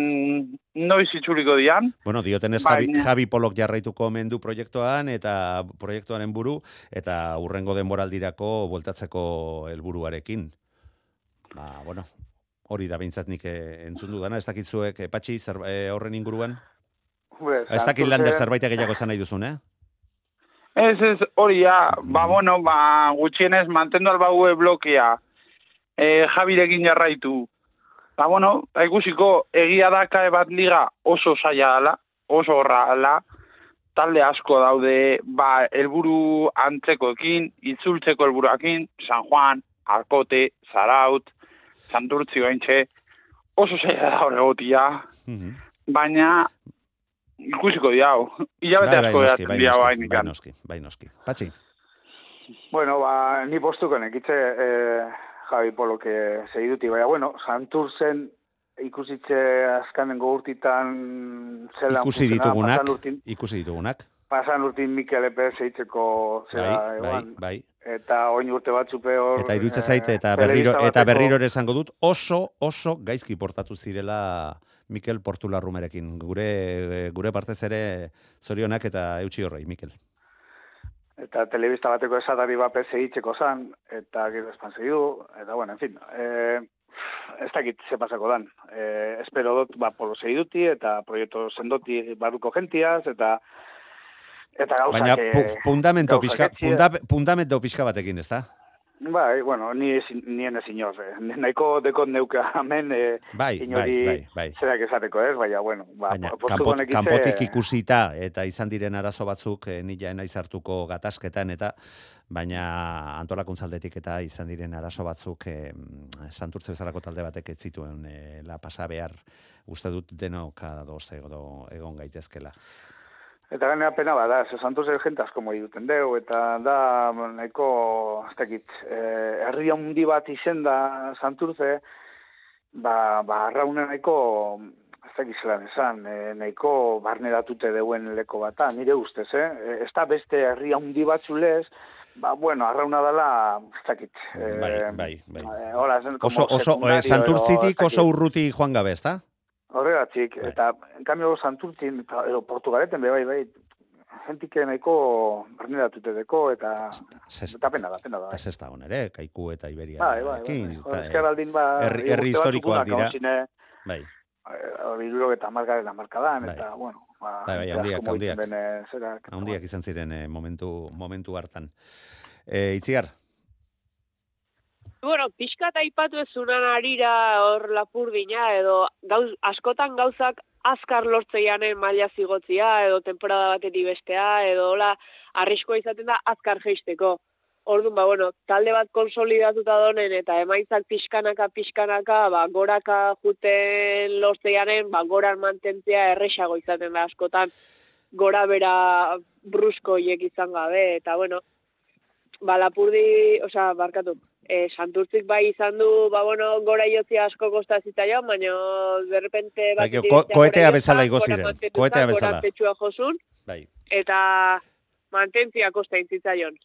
noiz itzuliko dian. Bueno, diotenez Javi, Javi Polok jarraituko mendu proiektuan eta proiektuaren buru eta urrengo denboraldirako bueltatzeko helburuarekin. Ba, bueno, hori da behintzat nik eh, entzun dudana, ez dakitzuek, eh, patxi, zer, eh, horren inguruan? ez dakit lander zerbait gehiago zan nahi duzun, eh? Ez, ez, hori ja, ba, bueno, ba, gutxienez, mantendu albaue blokia, e, jabirekin jarraitu. Ba, bueno, ba, ikusiko, egia da kae bat liga oso saia ala, oso horra ala, talde asko daude, ba, helburu antzekoekin, itzultzeko helburuakin, San Juan, Arkote, Zaraut, Santurtzi gaintxe, oso saia da hori gotia, mhm. baina ikusiko diau. Ilabete bai, asko bai, bai, bai, bai, noski, bai, noski. Patxi? Bueno, ba, ni postuko nekitze eh, Javi Poloke segiduti, baina, bueno, Santurzen ikusitze azkanen gogurtitan zela... Ikusi ditugunak, ikusi ditugunak. Pasan urtin Mikel Epe zeitzeko zela, bai, ewan, bai, bai. Eta oin urte batzu peor... Eta irutze zaite, eta berriro, eta berriro ere esango dut, oso, oso gaizki portatu zirela Mikel Portularrumerekin. Gure, gure partez ere zorionak eta eutxi horrei, Mikel. Eta telebista bateko esatari bape segitzeko zan, eta gero espan segidu, eta bueno, en fin, e, ez dakit ze pasako dan. E, espero dut, ba, polo segiduti, eta proiektu sendoti baruko gentiaz, eta eta gauzak... Baina, fundamento, pixka, fundamento pixka batekin, ez da? Bai, bueno, ni ni en señor, eh. nahiko dekot neuka hemen eh bai, inori bai, bai, bai. zerak esateko, ez? Baina bueno, ba, Baina, kanpot, kanpotik ikusita eta izan diren arazo batzuk eh, ni ja naiz hartuko gatazketan eta baina antolakuntzaldetik eta izan diren arazo batzuk eh, santurtze bezalako talde batek ez zituen eh, la pasa behar uste dut denok ados egon gaitezkela. Eta gane pena bada, ze santos el gente asko moi duten deu, eta da, nahiko, ez dakit, eh, herri handi bat izen da santurze, ba, ba, arraune nahiko, ez dakit zelan esan, eh, nahiko barne datute deuen leko bata, nire ustez, eh? eh ez da beste herri handi bat zulez, ba, bueno, arrauna dela, ez dakit. Eh, bai, bai, bai. Eh, hola, zen, oso, oso, eh, santurtzitik oso urruti joan gabe, ez da? Horregatik, bai. eta, en cambio, Santurtzin, edo Portugaleten, bai, bai, jentik nahiko berneratute deko, eta, eta pena da, pena da. Eta zesta hon ere, kaiku eta Iberia. Bai, bai, bai. Ezker aldin, ba, herri, herri historikoak dira. Bai. Hori duro eta markaren amarkadan, bai. eta, bueno, ba, bai, bai, handiak, handiak. Handiak izan ziren eh, momentu, momentu hartan. E, itziar, Bueno, pixka eta ipatu ez zunan arira hor lapurdina, edo gauz, askotan gauzak azkar lortzeianen maila zigotzia, edo temporada batetik bestea, edo hola, arriskoa izaten da azkar geisteko. Orduan, ba, bueno, talde bat konsolidatuta donen eta emaitzak pixkanaka, pixkanaka, ba, goraka juten lortzeianen, ba, goran mantentzea erresago izaten da askotan, gora bera brusko hiek izan gabe, eta bueno, ba, lapurdi, osea, barkatu, e, santurtzik bai izan du, ba, bueno, gora jotzi asko kosta zitzaion, baina derrepente bat ko- koetea bezala igo ziren, koetea bezala. Gora josun, Bai. eta mantentzia kosta intzitzaion.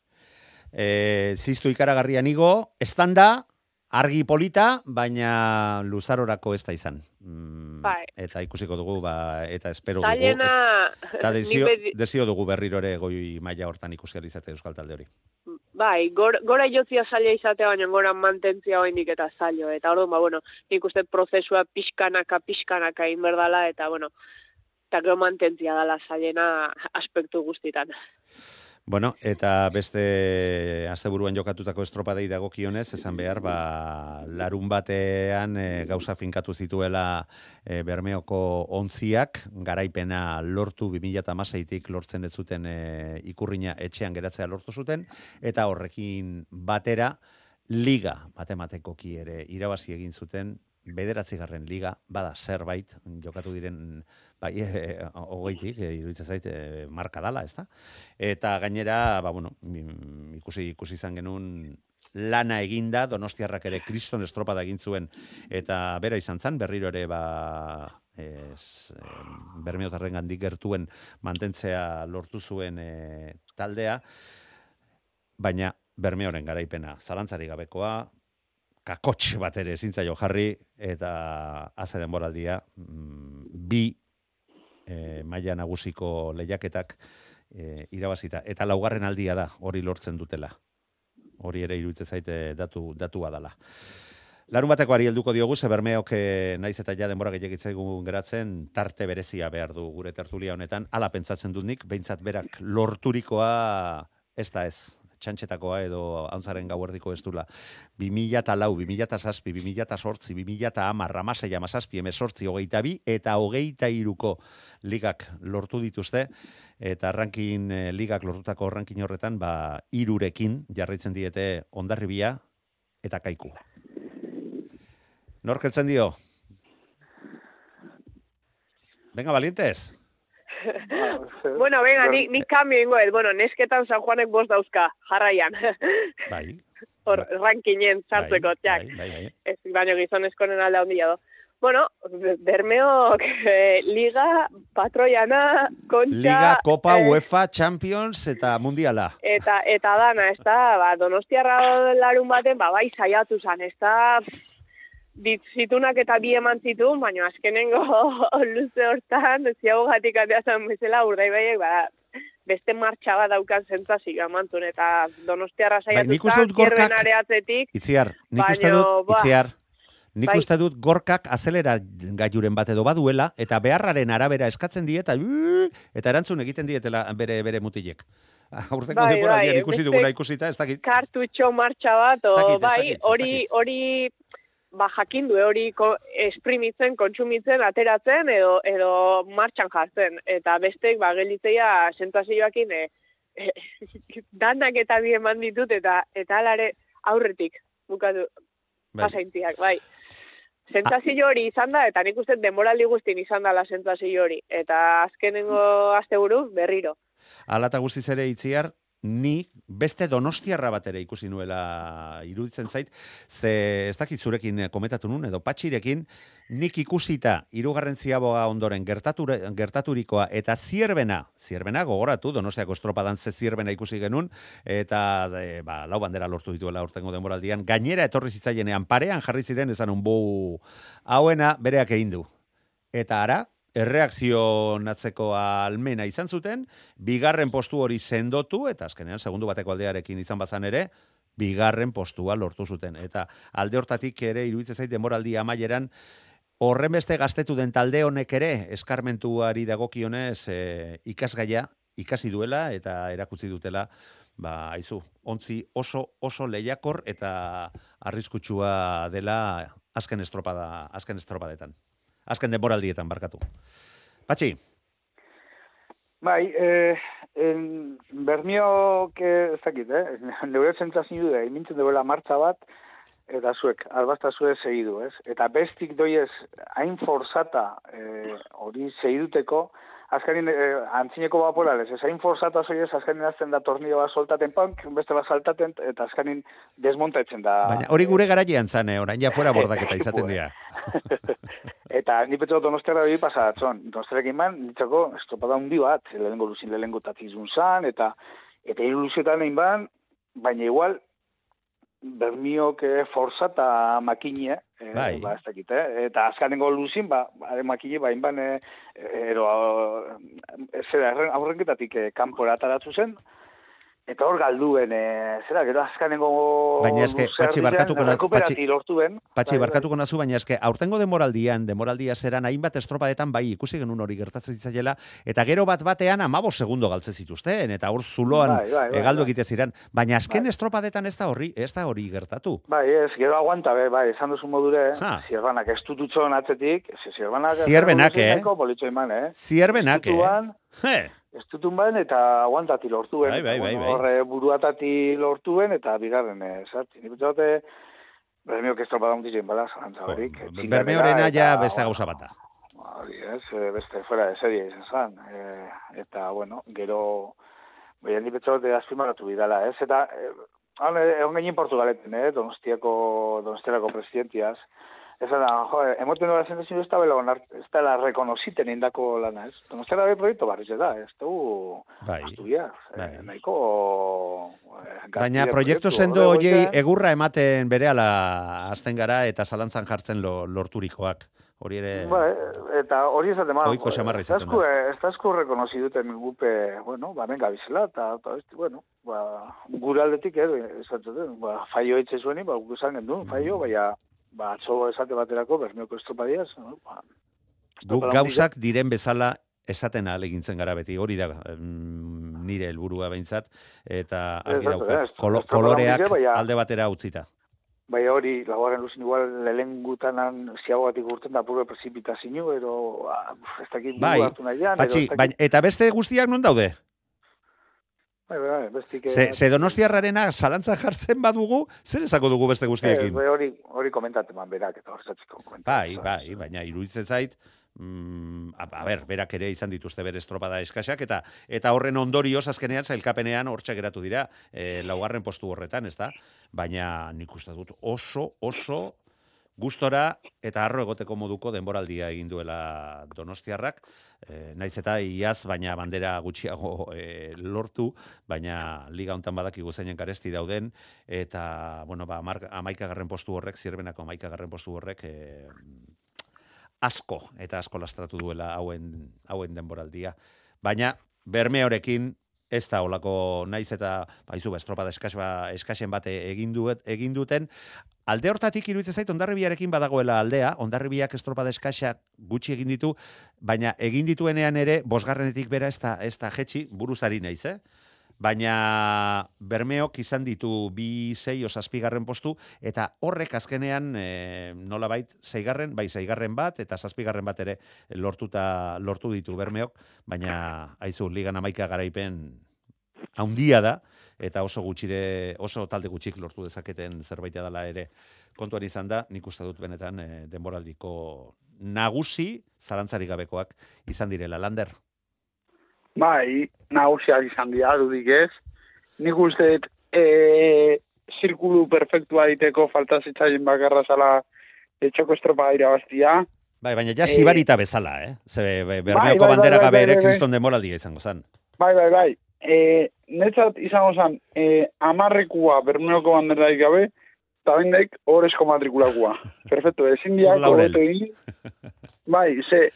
E, ziztu ikaragarrian igo, estanda, argi polita, baina luzarorako ez da izan. Mm, Bai. Eta ikusiko dugu, ba, eta espero dugu. Zailena, Eta nik desio, desio dugu berriro ere goi maila hortan ikusi izate euskal talde hori. Bai, gor, gora jotzia zaila izatea, baina gora mantentzia oraindik eta zailo. Eta orduan, ba, bueno, nik uste prozesua pixkanaka, pixkanaka inberdala, eta, bueno, eta gero mantentzia dala zailena aspektu guztitan. Bueno, eta beste asteburuan jokatutako estropadei dagokionez, esan behar, ba, larun batean e, gauza finkatu zituela e, Bermeoko ontziak, garaipena lortu 2006tik lortzen ez zuten e, ikurrina etxean geratzea lortu zuten, eta horrekin batera, liga matematekoki ere irabazi egin zuten, bederatzigarren liga, bada zerbait, jokatu diren bai, e, hogeitik, e, iruditzen zait, e, marka dala, ez da? Eta gainera, ba, bueno, mm, ikusi, ikusi izan genuen lana eginda, donostiarrak ere kriston estropada egin zuen, eta bera izan zen, berriro ere, ba, ez, bermeotarren gandik gertuen mantentzea lortu zuen e, taldea, baina bermeoren garaipena zalantzari gabekoa, kakotx bat ere ezin zaio jarri, eta haze denboraldia, mm, bi e, maila nagusiko lehiaketak e, irabazita. Eta laugarren aldia da, hori lortzen dutela. Hori ere iruditzen zaite datu, datua dala. Larun bateko ari helduko diogu, ze bermeok eh, naiz eta ja denbora gehiagitzaigun geratzen, tarte berezia behar du gure tertulia honetan, ala pentsatzen dut nik, behintzat berak lorturikoa ez da ez, txantxetakoa edo hauntzaren gauerdiko ez dula. 2000 eta lau, 2000 eta zazpi, 2000 eta sortzi, 2000 eta amar, ramasei amazazpi, emezortzi, hogeita bi, eta hogeita iruko ligak lortu dituzte, eta rankin eh, ligak lortutako rankin horretan, ba, irurekin jarraitzen diete ondarribia eta kaiku. Nork heltzen dio? Venga, valientes. bueno, venga, ni, ni kambio ingo, bueno, nesketan San Juanek bost dauzka, jarraian. Bai. Hor, Bai. rankinen sartzeko, bai, txak. bai, bai, bai. Ez, baino gizonezkonen alde handia do. Bueno, Bermeok eh, Liga, Patroiana, Kontxa... Liga, Copa, eh, UEFA, Champions eta Mundiala. Eta, eta dana, ez da, ba, donostiarra larun baten, ba, bai, saiatu zan, ez da, zitunak eta bi eman zituen, baina azkenengo luze hortan, ziago gatik ateazan bezala urdai baiek, ba, beste martxa bat daukan zentzazio amantun, eta donostiarra Bai, dut gorkak- kierben areatzetik, Itziar, nik uste dut, ba, itziar, nik bai. uste dut gorkak azelera gaiuren bat edo baduela, eta beharraren arabera eskatzen die, eta, erantzun egiten dietela bere bere mutilek. Aurtengo Bai, denboraldian bai, ikusi duguna ikusita, ez dakit. kartutxo martxa bat, o, dakit, bai, hori, hori, ba, jakin du, hori ko, esprimitzen, kontsumitzen, ateratzen, edo, edo martxan jartzen. Eta bestek, ba, gelitzeia sentazioakin, e, e, danak eta bi eman ditut, eta eta alare aurretik, bukatu, Bai. pasaintziak, bai. Sentsazio hori izan da, eta nik uste demoraldi guztin izan da la sentsazio hori. Eta azkenengo asteburu berriro. Ala eta guztiz ere itziar, ni beste donostiarra bat ere ikusi nuela iruditzen zait, ze ez dakit zurekin eh, komentatu nun, edo patxirekin, nik ikusita irugarren ziaboga ondoren gertature, gertaturikoa eta zierbena, zierbena gogoratu, donostiako estropadan ze zierbena ikusi genuen, eta e, ba, lau bandera lortu dituela urtengo denboraldian, gainera etorri zitzaienean parean jarri ziren esan un bu hauena bereak egin du. Eta ara, erreakzionatzeko almena izan zuten, bigarren postu hori sendotu, eta azkenean segundu bateko aldearekin izan bazan ere, bigarren postua lortu zuten. Eta alde hortatik ere iruditzen zait denboraldi amaieran, horren beste gaztetu den talde honek ere, eskarmentuari dagokionez e, ikasgaia, ikasi duela eta erakutsi dutela, ba, aizu, ontzi oso, oso lehiakor eta arriskutsua dela azken estropada, azken estropadetan. Azken denboraldietan, barkatu. Patxi, Bai, eh, en, bermiok, eh, ez dakit, eh? Neure zentzazio da, imintzen duela martza bat, eta zuek, albazta zue segidu, ez? Eta bestik doiez, hain forzata eh, hori segiduteko, azkanin, eh, antzineko baporales, ezain forzatu azoiez, azkanin azten da tornio bat soltaten pank, beste bat saltaten, eta azkanin desmontatzen da. Baina hori gure garailean zan, eh, orain ja fuera bordaketa izaten dira. eta ni petxo donostiara hori pasatzen, donostiarekin man, nitzako estropada hundi bat, lehengo luzin lehengo tatizun zan, eta eta hiru luzetan egin ban, baina igual, bermiok eh, forza eh, Bai. ba, ez dakit, eh? eta azkanengo luzin, ba, are makine, ba, inban, eh, ero, eh, zera, aurrenketatik eh, kanpora ataratu zen, eta hor galduen, eh, zera, gero azkanengo Baina eske, Patxi, barkatuko naz- rekuperati Patxi-. Patxi, Bai, bai. barkatuko nazu, baina eske, aurtengo demoraldian, demoraldia zeran, hainbat estropadetan bai ikusi genuen hori gertatzen zitzaiela, eta gero bat batean amabos segundo galtze zituzten, eta hor zuloan Bai, bai, bai, egaldu bai. egite ziren. Baina azken estropadetan ez da horri, ez da hori gertatu. Bai, ez, gero aguanta, be, bai, esan duzu modure, Ha. zierbanak ez dututxon atzetik, ze zierbanak... Zierbenak, eh? Bolitxo eman, eh? Zierbenak, eh? Estutun bain eta aguantati lortuen. Bai, bai, bai, Bueno, bai. Horre buruatati lortuen eta bigarren, eh, zati. Ni betxote, bermiok estropada untitzen bala, zalantza jo, horik. bermeorena ja beste gauza bat da. Hori, ez, eh, beste fuera de serie izan zan. Eh, eta, bueno, gero, baina ni betxote azpimarratu bidala, ez? Eta, eh, eh, egon genin Portugaleten, eh, donostiako, donostiako presidentiaz. Ez da, jo, emoten dira sentazio ez da bela onar, ez da la rekonoziten indako lana, ez? Donostiara be proiektu barriz da, ez du Bai. Asturias, Bai. eh, nahiko... eh, Baina proiektu sendo hoiei egurra ematen berehala azten gara eta zalantzan jartzen lo, lorturikoak. Hori ere... Ba, eh, eta hori esaten ma. Ohiko xamarra izaten Estasku, estasku rekonozi duten gupe, bueno, ba, menga bizela, eta, eta bueno, ba, gure aldetik, eh, esaten dut, ba, faio etxe zueni, ba, guk esan gendun, Mm. faio, baina, ba, atzo esate baterako, bermeoko estropadiaz, no? ba, Guk gauzak diren bezala esaten ahal egintzen gara beti, hori da mm, nire helburua behintzat, eta argi daukat, kolo- koloreak alde batera utzita. Bai hori, laugarren luzin igual lehen gutanan ziago batik urten da puro precipitazio, ero, ah, ez dakit Bai, hartu nahian, ero, Patxi, ez dakit- baina, eta beste guztiak non daude? Bai, bai, bai, bestik... Ze, ze donostiarrarena zalantza jartzen badugu, zer esako dugu beste guztiekin? bai, hori, hori komentatzen man berak, eta horretzatziko Bai, komentatzen. bai, baina iruditzen zait, mm, a, a ber, berak ere izan dituzte bere estropada eskasak, eta eta horren ondorioz azkenean zailkapenean hortxe geratu dira, e, laugarren postu horretan, ez da? Baina nik uste dut oso, oso gustora eta harro egoteko moduko denboraldia egin duela Donostiarrak, e, naiz eta iaz, baina bandera gutxiago e, lortu, baina liga hontan badakigu zeinen garesti dauden, eta, bueno, ba, amar, amaikagarren postu horrek, zierbenako amaikagarren postu horrek, e, asko, eta asko lastratu duela hauen, hauen denboraldia. Baina, bermeorekin, ez da olako naiz eta baizu ba, estropada eskas ba, eskasen bate egin duet egin duten. Alde hortatik iruditzen zait ondarribiarekin badagoela aldea. Ondarribiak estropada eskasak gutxi egin ditu baina egin dituenean ere bosgarrenetik bera ez da ez da jetxi buruzari naiz eh baina Bermeok izan ditu bi sei osazpigarren postu, eta horrek azkenean e, nolabait zeigarren, bai zeigarren bat, eta zazpigarren bat ere lortuta lortu ditu Bermeok, baina aizu, ligan amaika garaipen haundia da, eta oso gutxire, oso talde gutxik lortu dezaketen zerbaita dela ere kontuan izan da, nik uste dut benetan e, denboraldiko nagusi, zalantzarik gabekoak izan direla, Lander. Bai, nagusiak izan dira, dudik ez. Nik uste, dut, e, zirkulu perfektua diteko falta zitzaien bakarra zala etxoko estropa irabaztia. Bai, baina ja sibarita bezala, eh? Ze be- Bermeoko bai, bai, bandera bai, gabe bai, ere bai, bai. kriston demoraldia izango zan. Bai, bai, bai. E, netzat izango zen, e, amarrekua bermeoko banderaik gabe, eta bendek horrezko matrikulakua. Perfecto, ezin diak hobeto egin. Bai, ze,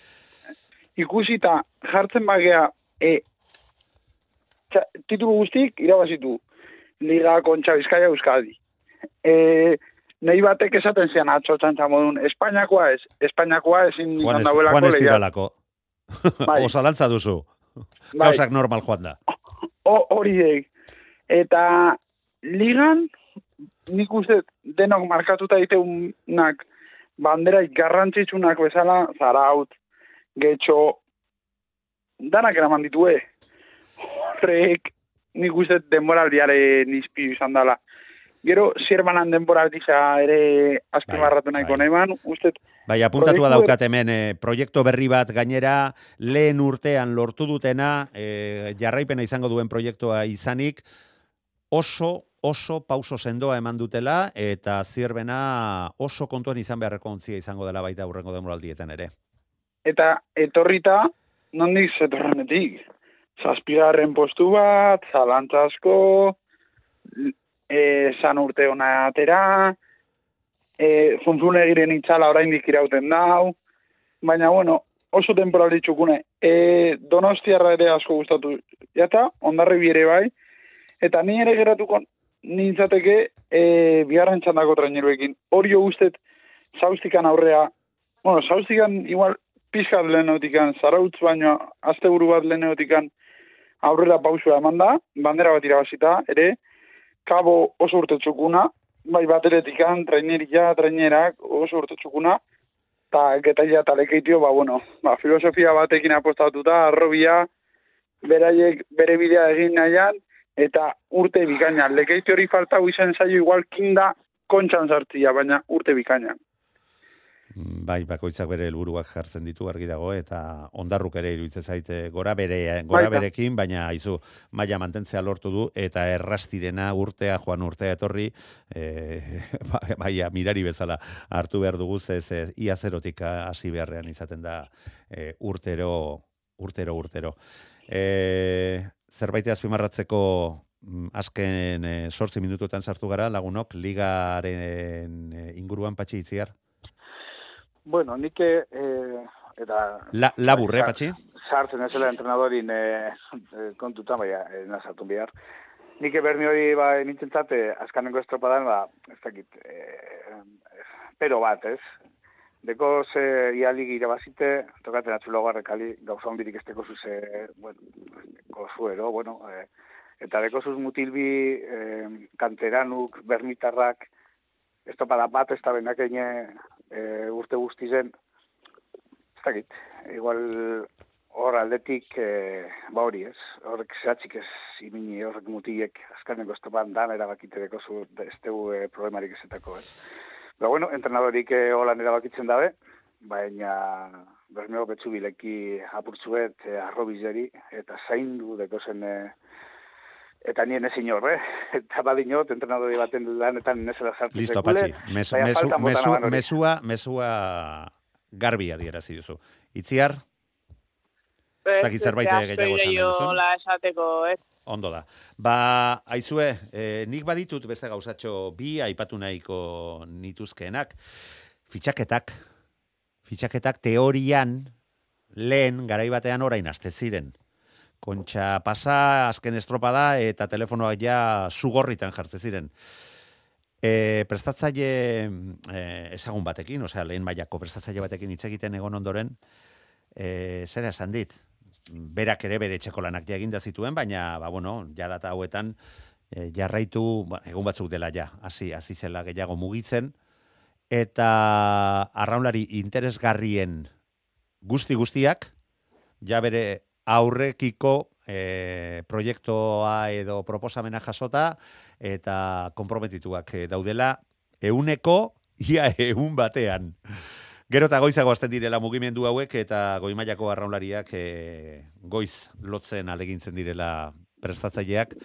ikusita jartzen bagea, e, txa, titulu guztik irabazitu. Liga kontxa bizkaia euskadi. E, nahi batek esaten zian atzo txantxa modun, Espainiakoa ez, Espainiakoa ezin Juan, ez, Juan ez diralako. Bai. Osalantza duzu. Bai. Gauzak normal joan da. Hori dek. Eta ligan, nik uste denok markatuta diteunak banderaik garrantzitsunak bezala, zaraut, getxo, danak eraman ditue. Horrek, nik uste denboraldiaren izpilu izan dela. Gero, zierbanan denbora artisa ere azpimarratu Bai, nahiko bai. neman, uste, Bai, apuntatua daukat hemen e, proiektu berri bat gainera lehen urtean lortu dutena, e, jarraipena izango duen proiektua izanik, oso oso pauso sendoa eman dutela eta zierbena oso kontuan izan beharreko ontzia izango dela baita aurrengo demoraldietan ere. eta etorrita, nondik zetorrenetik. Zazpigarren postu bat, zalantza asko, e, san urte ona atera, e, funflunegiren itzala oraindik irauten dau, baina bueno, oso temporali txukune. E, donostiarra ere asko gustatu jata, ondarri ere bai, eta ni ere geratuko nintzateke e, bigarren txandako traineruekin. Hori jo guztet, zaustikan aurrea, bueno, zaustikan igual pizkat lehenautikan, zarautz baino, asteburu bat lehenautikan aurrera pausua eman da, bandera bat irabazita, ere, kabo oso urte txukuna, bai bateretikan, traineria, trainerak, oso urte txukuna, eta getaia eta lekeitio, ba, bueno, ba, filosofia batekin apostatuta, arrobia, beraiek bere bidea egin nahian, eta urte bikaina. Lekeitio hori falta izan zaio igual kinda kontxan sartzia, baina urte bikaina. Bai, bakoitzak bere helburuak jartzen ditu argi dago eta ondarruk ere iruditzen zaite gora bere gora Baita. berekin, baina aizu maila mantentzea lortu du eta errastirena urtea joan urtea etorri, eh baia mirari bezala hartu behar dugu ze ze ia zerotik hasi beharrean izaten da eh, urtero urtero urtero. Eh zerbait azpimarratzeko mm, azken eh, 8 minututan sartu gara lagunok ligaren eh, inguruan patxi itziar. Bueno, nik eh, eta La, labur, eh, patxi? sartzen ezela entrenadorin eh, eh, kontutan, baina eh, nazartu behar. Nik berni hori ba, nintzentzat, eh, azkanengo estropadan, ba, ez dakit, eh, pero bat, ez? Deko ze ialik irabazite, tokatzen atzulo garrekali, gauza hondirik esteko zuze, bueno, deko zuero, bueno, eh, eta deko zuz mutilbi, eh, kanteranuk, bermitarrak, estropada bat, ez da benakene eh, urte guztizen, ez dakit, igual hor aldetik, eh, ba hori ez, horrek zehatzik ez imini horrek mutilek azkaneko estopan dan erabakitereko zu, ez dugu eh, problemarik ezetako ez. Ba bueno, entrenadorik eh, holan erabakitzen dabe, baina bermeo betzu bileki apurtzuet eh, arrobizeri eta zaindu deko zen eh, eta nien ezin horre, eta badinot, entrenadori baten lanetan nezela sartu Listo, sekule, patxi. Mesu, mesu, mesu, mesua, mesua garbi adierazi duzu. Itziar, Ez dakit zerbait zehaztu gehiago esan gehiagola esateko, ez? ondo da. Ba, aizue, eh, nik baditut beste gauzatxo bi aipatu nahiko nituzkeenak. Fitxaketak, fitxaketak teorian lehen garai batean orain aste ziren. Kontxa pasa, azken estropada eta telefonoak ja zugorritan jartze ziren. E, prestatzaile e, ezagun batekin, osea, lehen mailako prestatzaile batekin hitz egiten egon ondoren, e, zera esan dit, berak ere bere etxeko lanak ja eginda zituen, baina, ba, bueno, ja data hauetan e, jarraitu, ba, egun batzuk dela ja, hasi hasi zela gehiago mugitzen, eta arraunlari interesgarrien guzti guztiak, ja bere aurrekiko e, proiektua edo proposamena jasota, eta konprometituak eh, daudela, euneko, ia eun batean. Gero eta goizago hasten direla mugimendu hauek eta goimailako arraunlariak e, goiz lotzen alegintzen direla prestatzaileak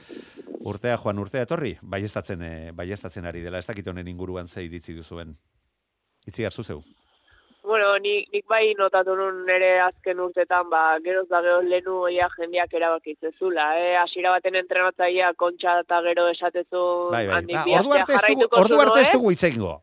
urtea joan urtea etorri, baiestatzen e, baiestatzen ari dela, ez dakit honen inguruan ze iritzi duzuen. Itzi hartzu zeu. Bueno, nik, nik bai notatu nun nire azken urtetan, ba, geroz da gero lehenu ia jendeak erabakitzezula, eh? Hasiera baten entrenatzailea kontxa eta gero esatezun Bai, bai. handik Ba, ordu arte ez dugu, ordu arte ez zuen, dugu hitz egingo.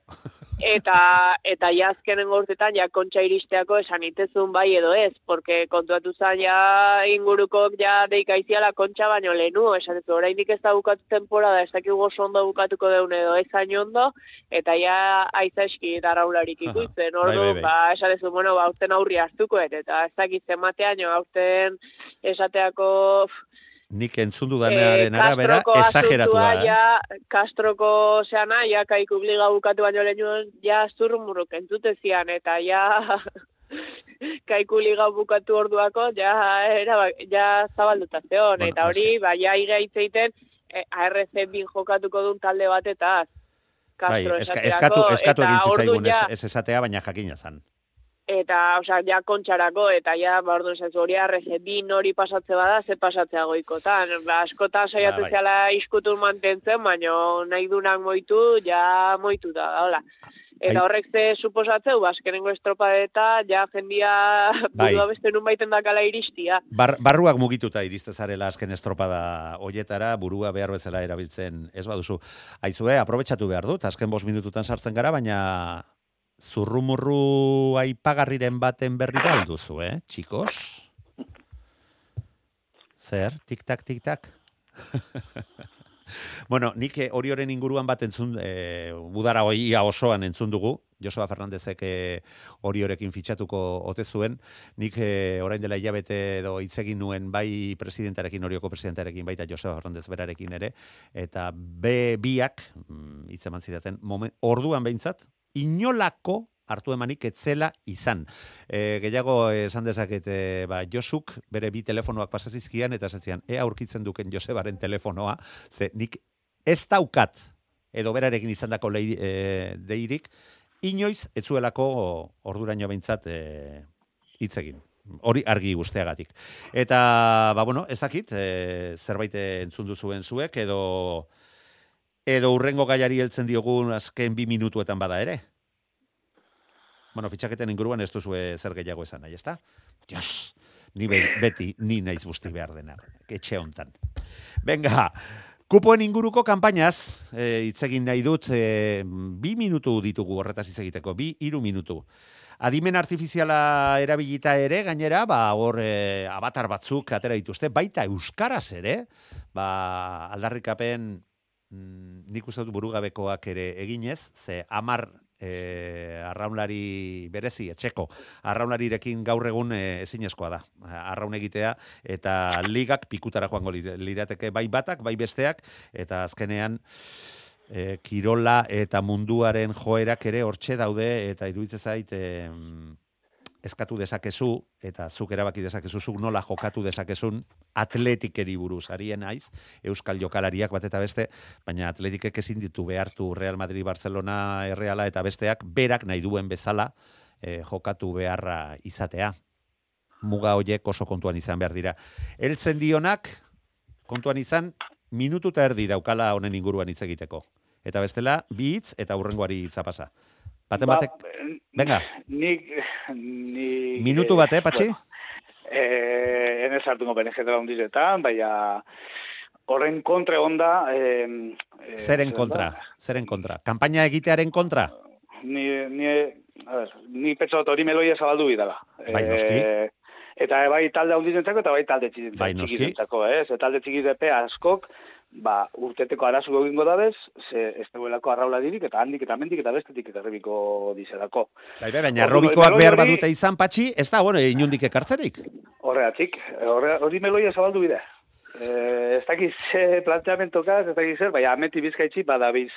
Eta eta ja azkenengo urtetan ja kontxa iristeako esan itezun bai edo ez, porque kontuatu zan ja ingurukok ja deikaiziala kontxa baino lehenu, esatezu oraindik ez da bukatu temporada, ez dakigu oso ondo bukatuko deun edo ez hain ondo, eta ja aiza eski darraularik Aha. ikusten, Bai, ordu, bai, bai. ba, esatezu, bueno, ba, aurten aurri hartukoet, eta ez dakit zenbatean, aurten esateako Nik entzun dudanaren Eh, arabera, Castroko esageratua. asuntua, eh? Ja, Castroko zeana, ja, kaiku obliga bukatu baino lehenu, ja, zurrumurruk entzute zian, eta ja, kaiku liga bukatu orduako, ja, era, ja, zabalduta zeon, Bueno, eta hori, ba, ja, iga hitz egiten, e, ARC bin jokatuko duen talde batetaz. Bai, Castro eska, esaterako, eskatu, eskatu egin zitzaigun ja- ez esatea, baina jakina zan. Eta, osea, ja kontxarako, eta ja, ba, orduan zaitu hori arreze, bi nori pasatze bada, ze pasatzea goikotan. Ba, askotan saiatzen bai. zehala iskutun mantentzen, baina nahi dunak moitu, ja moitu da, hola. Eta Ai. horrek ze suposatzeu, ba, azkenengo estropadeta, ja jendia Bai. burua beste nun baiten dakala iristia. Bar, barruak mugituta iriste zarela azken estropada hoietara, burua behar bezala erabiltzen ez baduzu. Aizue, aprobetxatu behar dut, azken bost minututan sartzen gara, baina zurrumurru aipagarriren baten berri da alduzu, eh, txikos? Zer, tik-tak, tik-tak? bueno, nik eh, hori horren inguruan bat entzun, e, budara hoia osoan entzun dugu, Joseba Fernandezek e, hori horekin fitxatuko ote zuen, nik e, orain dela hilabete edo hitz nuen bai presidentarekin, horioko presidentarekin, baita Joseba Fernandez berarekin ere, eta be biak, mm, hitz eman zidaten, orduan behintzat, inolako hartu emanik etzela izan. E, gehiago esan dezaket, e, ba, Josuk bere bi telefonoak pasazizkian, eta esan ea aurkitzen duken Josebaren telefonoa, ze nik ez daukat, edo berarekin izandako lei, e, deirik, inoiz etzuelako orduraino behintzat e, hitz egin. Hori argi guzteagatik. Eta, ba, bueno, ez dakit, e, zerbait entzun duzuen zuek, edo edo urrengo gaiari heltzen diogun azken bi minutuetan bada ere. Bueno, fitxaketen inguruan ez duzue zer gehiago esan nahi, ezta? Dios, ni be, beti, ni naiz busti behar dena, etxe hontan. Venga, kupoen inguruko kanpainaz, e, hitz egin nahi dut, e, bi minutu ditugu horretaz hitz egiteko, bi, hiru minutu. Adimen artifiziala erabilita ere, gainera, ba, hor e, abatar batzuk atera dituzte, baita euskaraz ere, ba, aldarrikapen mm, nik uste dut burugabekoak ere eginez, ze amar e, arraunlari berezi, etxeko, arraunlarirekin gaur egun e, ezinezkoa da. Arraun egitea, eta ligak pikutara joango li- lirateke bai batak, bai besteak, eta azkenean e, kirola eta munduaren joerak ere hortxe daude, eta iruditzen zait, e, eskatu dezakezu, eta zuk erabaki dezakezu, zuk nola jokatu dezakezun atletikeri buruz, arien naiz, euskal jokalariak bat eta beste, baina atletikek ezin ditu behartu Real Madrid, Barcelona, Erreala eta besteak, berak nahi duen bezala eh, jokatu beharra izatea. Muga hoiek oso kontuan izan behar dira. Eltzen dionak, kontuan izan, minutu eta erdi daukala honen inguruan hitz egiteko. Eta bestela, bi hitz eta hurrengoari hitza pasa. Baten Ba, batek, venga, Nik, nik... minutu bat, eh, Patxi? Bueno, eh, enez hartuko benejetela hundizetan, baina horren kontre onda... Eh, eh, Zeren zer kontra, zeren kontra. Kampaina egitearen kontra? Ni, ni, a ver, ni pentsa dut hori meloia zabaldu bidala. Bai, noski. eta bai talde handizentzako eta bai talde txikizentzako, Bai, noski. ez? Eta talde txikizepe askok, ba, urteteko arazuko egingo dabez, ze ez duelako arrauladirik, eta handik eta mendik eta bestetik eta errebiko dizelako. Bai, bai, baina meloi behar badute izan patxi, ez da, bueno, inundik ekartzerik. Horregatik, horre, hori meloia zabaldu bide. Eh, ez dakiz ze planteamentokaz, ez dakiz zer, baina ameti bizkaitzi badabiz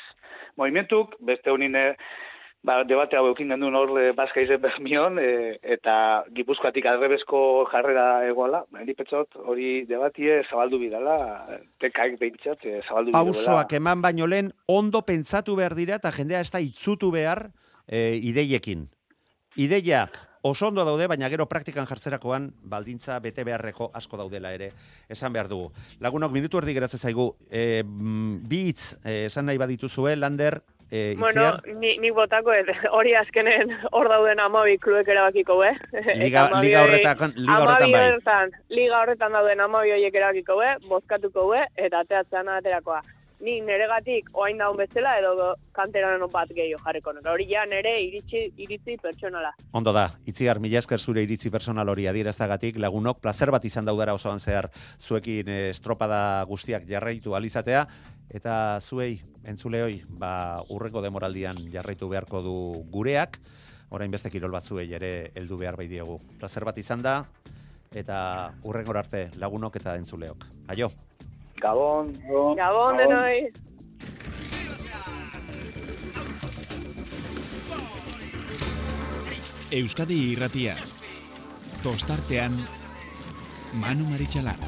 movimentuk, beste honin eh, ba, debate hau eukin gendun hor eh, bazkaizen bermion, eh, eta gipuzkoatik alrebesko jarrera egoala, Ni petzot hori debatie zabaldu bidala, tekaik behintzat eh, zabaldu Pausoak eman baino lehen ondo pentsatu behar dira eta jendea ez da itzutu behar e, ideiekin. Ideiak oso ondo daude, baina gero praktikan jartzerakoan baldintza bete beharreko asko daudela ere esan behar dugu. Lagunok minutu erdi geratzen zaigu, e, bi hitz e, esan nahi badituzue, Lander, e, Bueno, ni, nik botako, ez, hori azkenen hor dauden amabi kluek erabakiko, eh? liga, Eta liga amabi- horretan, liga horretan amabi bai. horretan, liga horretan dauden amabi horiek erabakiko, eh? Bozkatuko, eh? Eta ateatzen aterakoa. Ni neregatik oain daun bezala edo kanteran bat gehiago jarriko. Hori ja nere iritsi, iritzi pertsonala. Ondo da, itziar, mila esker zure iritzi personal hori adieraztagatik, lagunok, placer bat izan daudara osoan zehar zuekin eh, estropada guztiak jarraitu alizatea, eta zuei, entzuleoi, ba, urreko demoraldian jarraitu beharko du gureak, orain beste kirol batzuei ere heldu behar bai diegu. Placer bat izan da, eta urrengor arte lagunok eta entzuleok. Aio! Gabon, gabon. Gabon denoi! Euskadi irratia. Tostartean Manu Maritxalar.